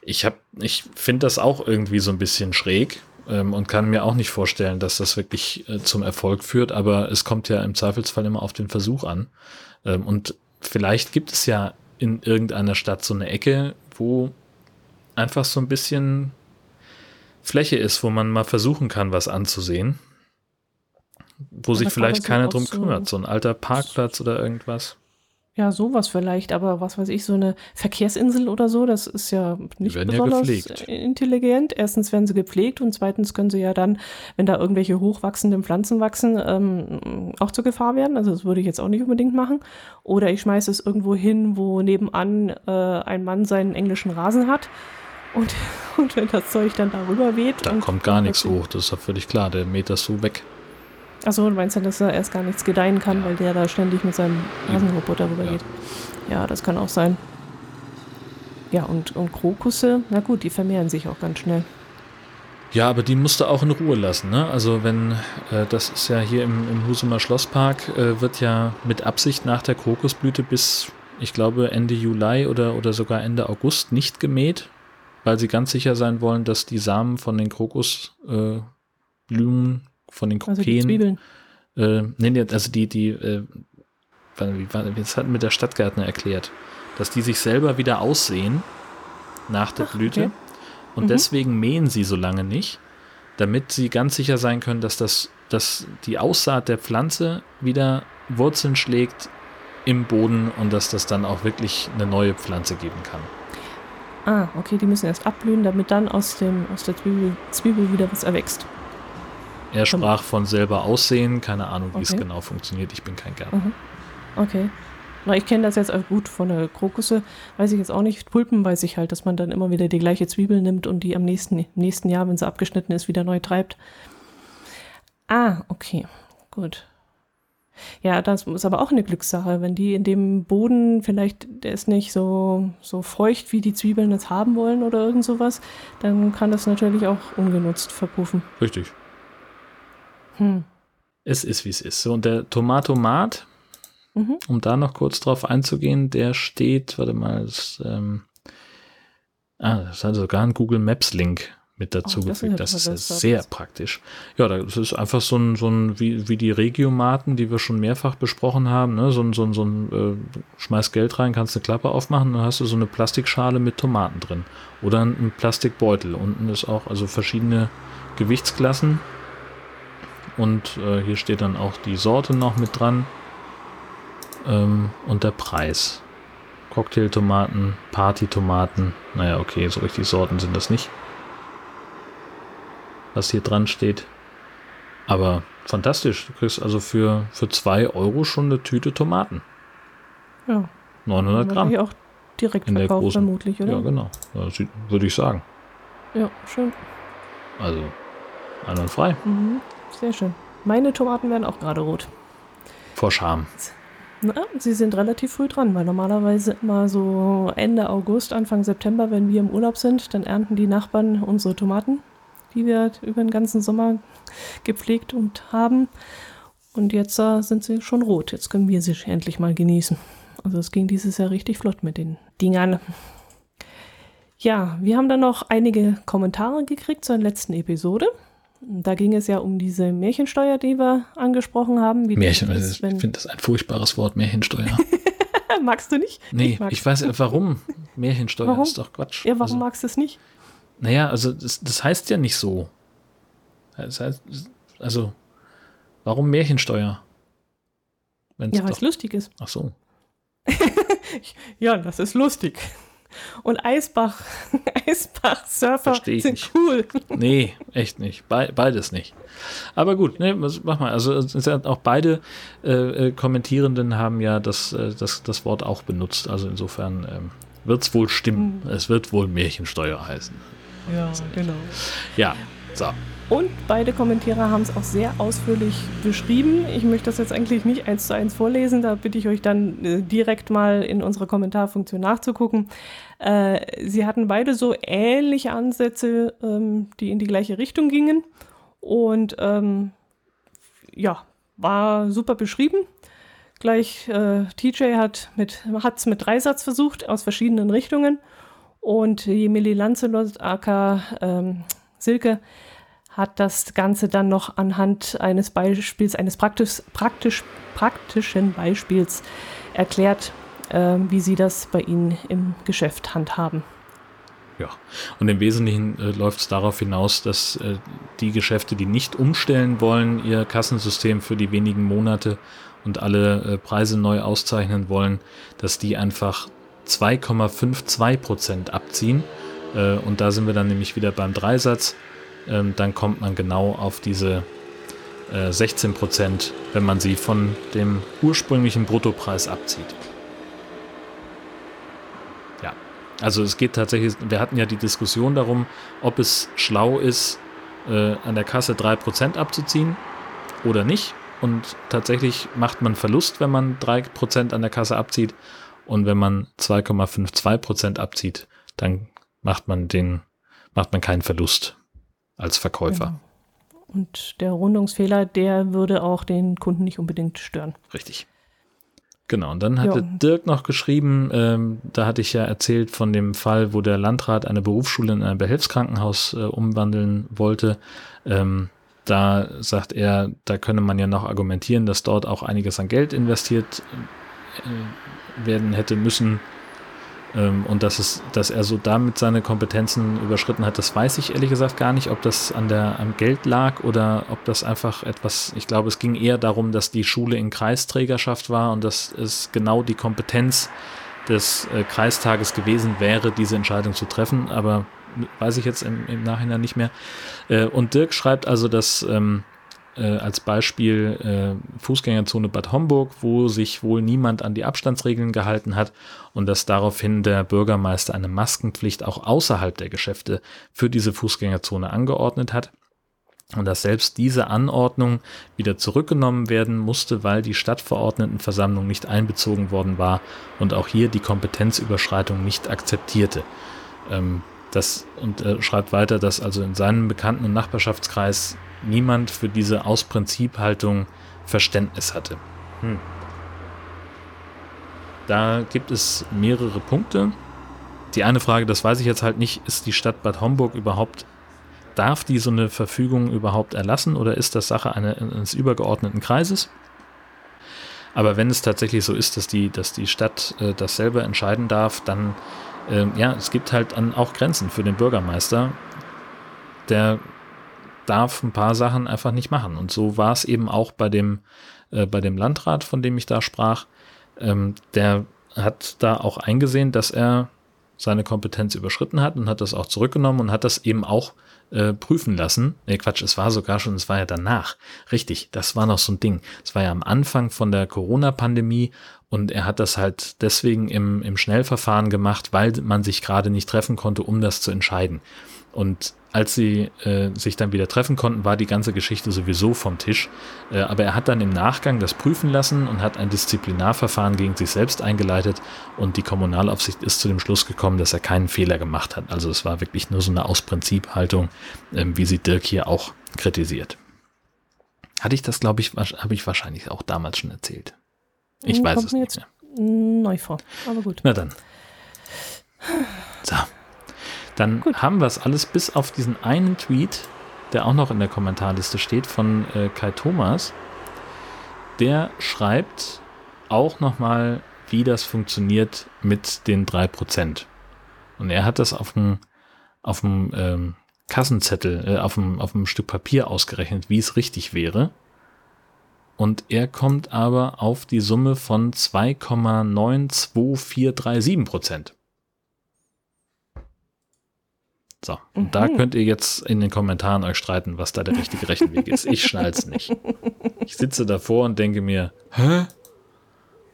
Ich hab, ich finde das auch irgendwie so ein bisschen schräg, ähm, und kann mir auch nicht vorstellen, dass das wirklich äh, zum Erfolg führt, aber es kommt ja im Zweifelsfall immer auf den Versuch an. Ähm, und vielleicht gibt es ja in irgendeiner Stadt so eine Ecke, wo einfach so ein bisschen Fläche ist, wo man mal versuchen kann, was anzusehen. Wo sich vielleicht keiner drum kümmert. So ein alter Parkplatz oder irgendwas. Ja, sowas vielleicht, aber was weiß ich, so eine Verkehrsinsel oder so, das ist ja nicht besonders ja intelligent. Erstens werden sie gepflegt und zweitens können sie ja dann, wenn da irgendwelche hochwachsenden Pflanzen wachsen, ähm, auch zur Gefahr werden. Also das würde ich jetzt auch nicht unbedingt machen. Oder ich schmeiße es irgendwo hin, wo nebenan äh, ein Mann seinen englischen Rasen hat. Und, und wenn das Zeug dann darüber weht. Da kommt gar nichts hoch, das ist ja völlig klar, der mäht das so weg. Achso, du meinst ja, dass er erst gar nichts gedeihen kann, ja. weil der da ständig mit seinem Rasenroboter rüber ja. geht. Ja, das kann auch sein. Ja, und, und Krokusse, na gut, die vermehren sich auch ganz schnell. Ja, aber die musst du auch in Ruhe lassen. Ne? Also wenn, äh, das ist ja hier im, im Husumer Schlosspark, äh, wird ja mit Absicht nach der Krokusblüte bis, ich glaube, Ende Juli oder, oder sogar Ende August nicht gemäht, weil sie ganz sicher sein wollen, dass die Samen von den Krokusblumen äh, von den Kopien. Also die Zwiebeln. Äh, nee, also die, die, äh, das hat mit der Stadtgärtner erklärt, dass die sich selber wieder aussehen nach der Ach, Blüte. Okay. Und mhm. deswegen mähen sie so lange nicht, damit sie ganz sicher sein können, dass das, dass die Aussaat der Pflanze wieder Wurzeln schlägt im Boden und dass das dann auch wirklich eine neue Pflanze geben kann. Ah, okay, die müssen erst abblühen, damit dann aus, dem, aus der Zwiebel, Zwiebel wieder was erwächst. Er sprach von selber aussehen, keine Ahnung, wie okay. es genau funktioniert. Ich bin kein Gärtner. Mhm. Okay. Na, ich kenne das jetzt auch gut von der Krokusse, weiß ich jetzt auch nicht. Pulpen weiß ich halt, dass man dann immer wieder die gleiche Zwiebel nimmt und die am nächsten, nächsten Jahr, wenn sie abgeschnitten ist, wieder neu treibt. Ah, okay, gut. Ja, das ist aber auch eine Glückssache. Wenn die in dem Boden vielleicht, der ist nicht so, so feucht, wie die Zwiebeln es haben wollen oder irgend sowas, dann kann das natürlich auch ungenutzt verpuffen. Richtig. Hm. Es ist, wie es ist. So, und der Tomatomat, mhm. um da noch kurz drauf einzugehen, der steht, warte mal, das, ähm, ah, das hat sogar einen Google Maps Link mit dazu oh, gefügt. Das, das ist sehr praktisch. Ja, das ist einfach so ein, so ein wie, wie die Regiomaten, die wir schon mehrfach besprochen haben. Ne? So ein, so ein, so ein äh, schmeiß Geld rein, kannst eine Klappe aufmachen, dann hast du so eine Plastikschale mit Tomaten drin. Oder ein Plastikbeutel. Unten ist auch, also verschiedene Gewichtsklassen. Und äh, hier steht dann auch die Sorte noch mit dran. Ähm, und der Preis. Cocktailtomaten, Partytomaten. Naja, okay, so richtig Sorten sind das nicht. Was hier dran steht. Aber fantastisch. Du kriegst also für, für zwei Euro schon eine Tüte Tomaten. Ja. 900 Gramm. auch direkt In der großen- vermutlich, oder? Ja, genau. Würde ich sagen. Ja, schön. Also, einwandfrei. Mhm. Sehr schön. Meine Tomaten werden auch gerade rot. Vor Scham. Na, sie sind relativ früh dran, weil normalerweise immer so Ende August, Anfang September, wenn wir im Urlaub sind, dann ernten die Nachbarn unsere Tomaten, die wir über den ganzen Sommer gepflegt und haben. Und jetzt äh, sind sie schon rot. Jetzt können wir sie endlich mal genießen. Also es ging dieses Jahr richtig flott mit den Dingern. Ja, wir haben dann noch einige Kommentare gekriegt zur letzten Episode. Da ging es ja um diese Märchensteuer, die wir angesprochen haben. Wie das Märchen, ist, ich wenn- finde das ein furchtbares Wort, Märchensteuer. Magst du nicht? Nee, mag's. ich weiß warum. Märchensteuer Warum? ist doch Quatsch. Ja, warum also, magst du es nicht? naja, also das, das heißt ja nicht so. Das heißt, also, warum Märchensteuer? Wenn's Ja, weil es lustig ist. ach so. Ja, das ist lustig. Und Eisbach, Eisbach-Surfer sind nicht. cool. Nee, echt nicht. Be beides nicht. Aber gut, ne, was- mach mal. Also auch beide äh, äh, Kommentierenden haben ja das, äh, das, das Wort auch benutzt. Also insofern ähm, wird es wohl stimmen. Es wird wohl Märchensteuer heißen. Ja, genau. Ja, so. Und beide Kommentierer haben es auch sehr ausführlich beschrieben. Ich möchte das jetzt eigentlich nicht eins zu eins vorlesen, da bitte ich euch dann äh, direkt mal in unserer Kommentarfunktion nachzugucken. Äh, sie hatten beide so ähnliche Ansätze, ähm, die in die gleiche Richtung gingen. Und ähm, ja, war super beschrieben. Gleich äh, TJ hat mit mit Dreisatz versucht aus verschiedenen Richtungen und Emily Lancelot aka ähm, Silke hat das Ganze dann noch anhand eines Beispiels, eines praktisch, praktisch, praktischen Beispiels erklärt, ähm, wie sie das bei ihnen im Geschäft handhaben. Ja, und im Wesentlichen äh, läuft es darauf hinaus, dass äh, die Geschäfte, die nicht umstellen wollen, ihr Kassensystem für die wenigen Monate und alle äh, Preise neu auszeichnen wollen, dass die einfach 2,52 Prozent abziehen. Äh, und da sind wir dann nämlich wieder beim Dreisatz. Ähm, dann kommt man genau auf diese äh, 16 Prozent, wenn man sie von dem ursprünglichen Bruttopreis abzieht. Ja, also es geht tatsächlich, wir hatten ja die Diskussion darum, ob es schlau ist, äh, an der Kasse 3% abzuziehen oder nicht. Und tatsächlich macht man Verlust, wenn man 3% an der Kasse abzieht. Und wenn man 2,52% abzieht, dann macht man den, macht man keinen Verlust als Verkäufer. Genau. Und der Rundungsfehler, der würde auch den Kunden nicht unbedingt stören. Richtig. Genau, und dann hatte Ja. Dirk noch geschrieben, ähm, da hatte ich ja erzählt von dem Fall, wo der Landrat eine Berufsschule in ein Behelfskrankenhaus äh, umwandeln wollte. Ähm, da sagt er, da könne man ja noch argumentieren, dass dort auch einiges an Geld investiert äh, werden hätte müssen. Ähm, und dass, es, dass er so damit seine Kompetenzen überschritten hat, das weiß ich ehrlich gesagt gar nicht, ob das an der, am Geld lag oder ob das einfach etwas, ich glaube, es ging eher darum, dass die Schule in Kreisträgerschaft war und dass es genau die Kompetenz des äh, Kreistages gewesen wäre, diese Entscheidung zu treffen, aber weiß ich jetzt im, im Nachhinein nicht mehr. Äh, und Dirk schreibt also, dass ähm, äh, als Beispiel äh, Fußgängerzone Bad Homburg, wo sich wohl niemand an die Abstandsregeln gehalten hat und dass daraufhin der Bürgermeister eine Maskenpflicht auch außerhalb der Geschäfte für diese Fußgängerzone angeordnet hat. Und dass selbst diese Anordnung wieder zurückgenommen werden musste, weil die Stadtverordnetenversammlung nicht einbezogen worden war und auch hier die Kompetenzüberschreitung nicht akzeptierte. Ähm, das, und er schreibt weiter, dass also in seinem Bekannten- und Nachbarschaftskreis niemand für diese Aus-Prinzip-Haltung Verständnis hatte. Hm. Da gibt es mehrere Punkte. Die eine Frage, das weiß ich jetzt halt nicht, ist die Stadt Bad Homburg überhaupt, darf die so eine Verfügung überhaupt erlassen oder ist das Sache eine, eines übergeordneten Kreises? Aber wenn es tatsächlich so ist, dass die, dass die Stadt äh, das selber entscheiden darf, dann ähm, ja, es gibt halt an, auch Grenzen für den Bürgermeister. Der darf ein paar Sachen einfach nicht machen. Und so war es eben auch bei dem, äh, bei dem Landrat, von dem ich da sprach. Ähm, der hat da auch eingesehen, dass er seine Kompetenz überschritten hat und hat das auch zurückgenommen und hat das eben auch äh, prüfen lassen. Nee, Quatsch, es war sogar schon, es war ja danach. Richtig, das war noch so ein Ding. Es war ja am Anfang von der Corona-Pandemie und er hat das halt deswegen im, im Schnellverfahren gemacht, weil man sich gerade nicht treffen konnte, um das zu entscheiden. Und als sie äh, sich dann wieder treffen konnten, war die ganze Geschichte sowieso vom Tisch. Äh, aber er hat dann im Nachgang das prüfen lassen und hat ein Disziplinarverfahren gegen sich selbst eingeleitet. Und die Kommunalaufsicht ist zu dem Schluss gekommen, dass er keinen Fehler gemacht hat. Also es war wirklich nur so eine Aus-Prinzip-Haltung, äh, wie sie Dirk hier auch kritisiert. Hatte ich das, glaube ich, habe ich wahrscheinlich auch damals schon erzählt. Ich hm, weiß Kommt es nicht mehr. Neu vor, aber gut. Na dann. So. Dann Gut. haben wir es alles bis auf diesen einen Tweet, der auch noch in der Kommentarliste steht, von äh, Kai Thomas. Der schreibt auch nochmal, wie das funktioniert mit den 3%. Und er hat das auf dem, auf dem ähm, Kassenzettel, äh, auf, dem, auf dem Stück Papier ausgerechnet, wie es richtig wäre. Und er kommt aber auf die Summe von 2,92437 Prozent. So, und mhm. da könnt ihr jetzt in den Kommentaren euch streiten, was da der richtige Rechenweg ist. Ich schnall's nicht. Ich sitze davor und denke mir, hä?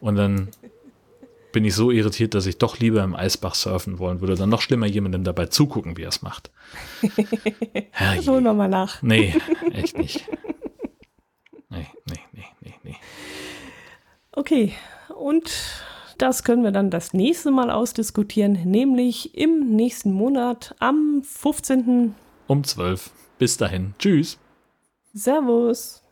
Und dann bin ich so irritiert, dass ich doch lieber im Eisbach surfen wollen würde. Dann noch schlimmer jemandem dabei zugucken, wie er es macht. So nochmal nach. Nee, echt nicht. Nee, nee, nee, nee, nee. Okay, und das können wir dann das nächste Mal ausdiskutieren, nämlich im nächsten Monat am 15. um 12. Bis dahin. Tschüss. Servus.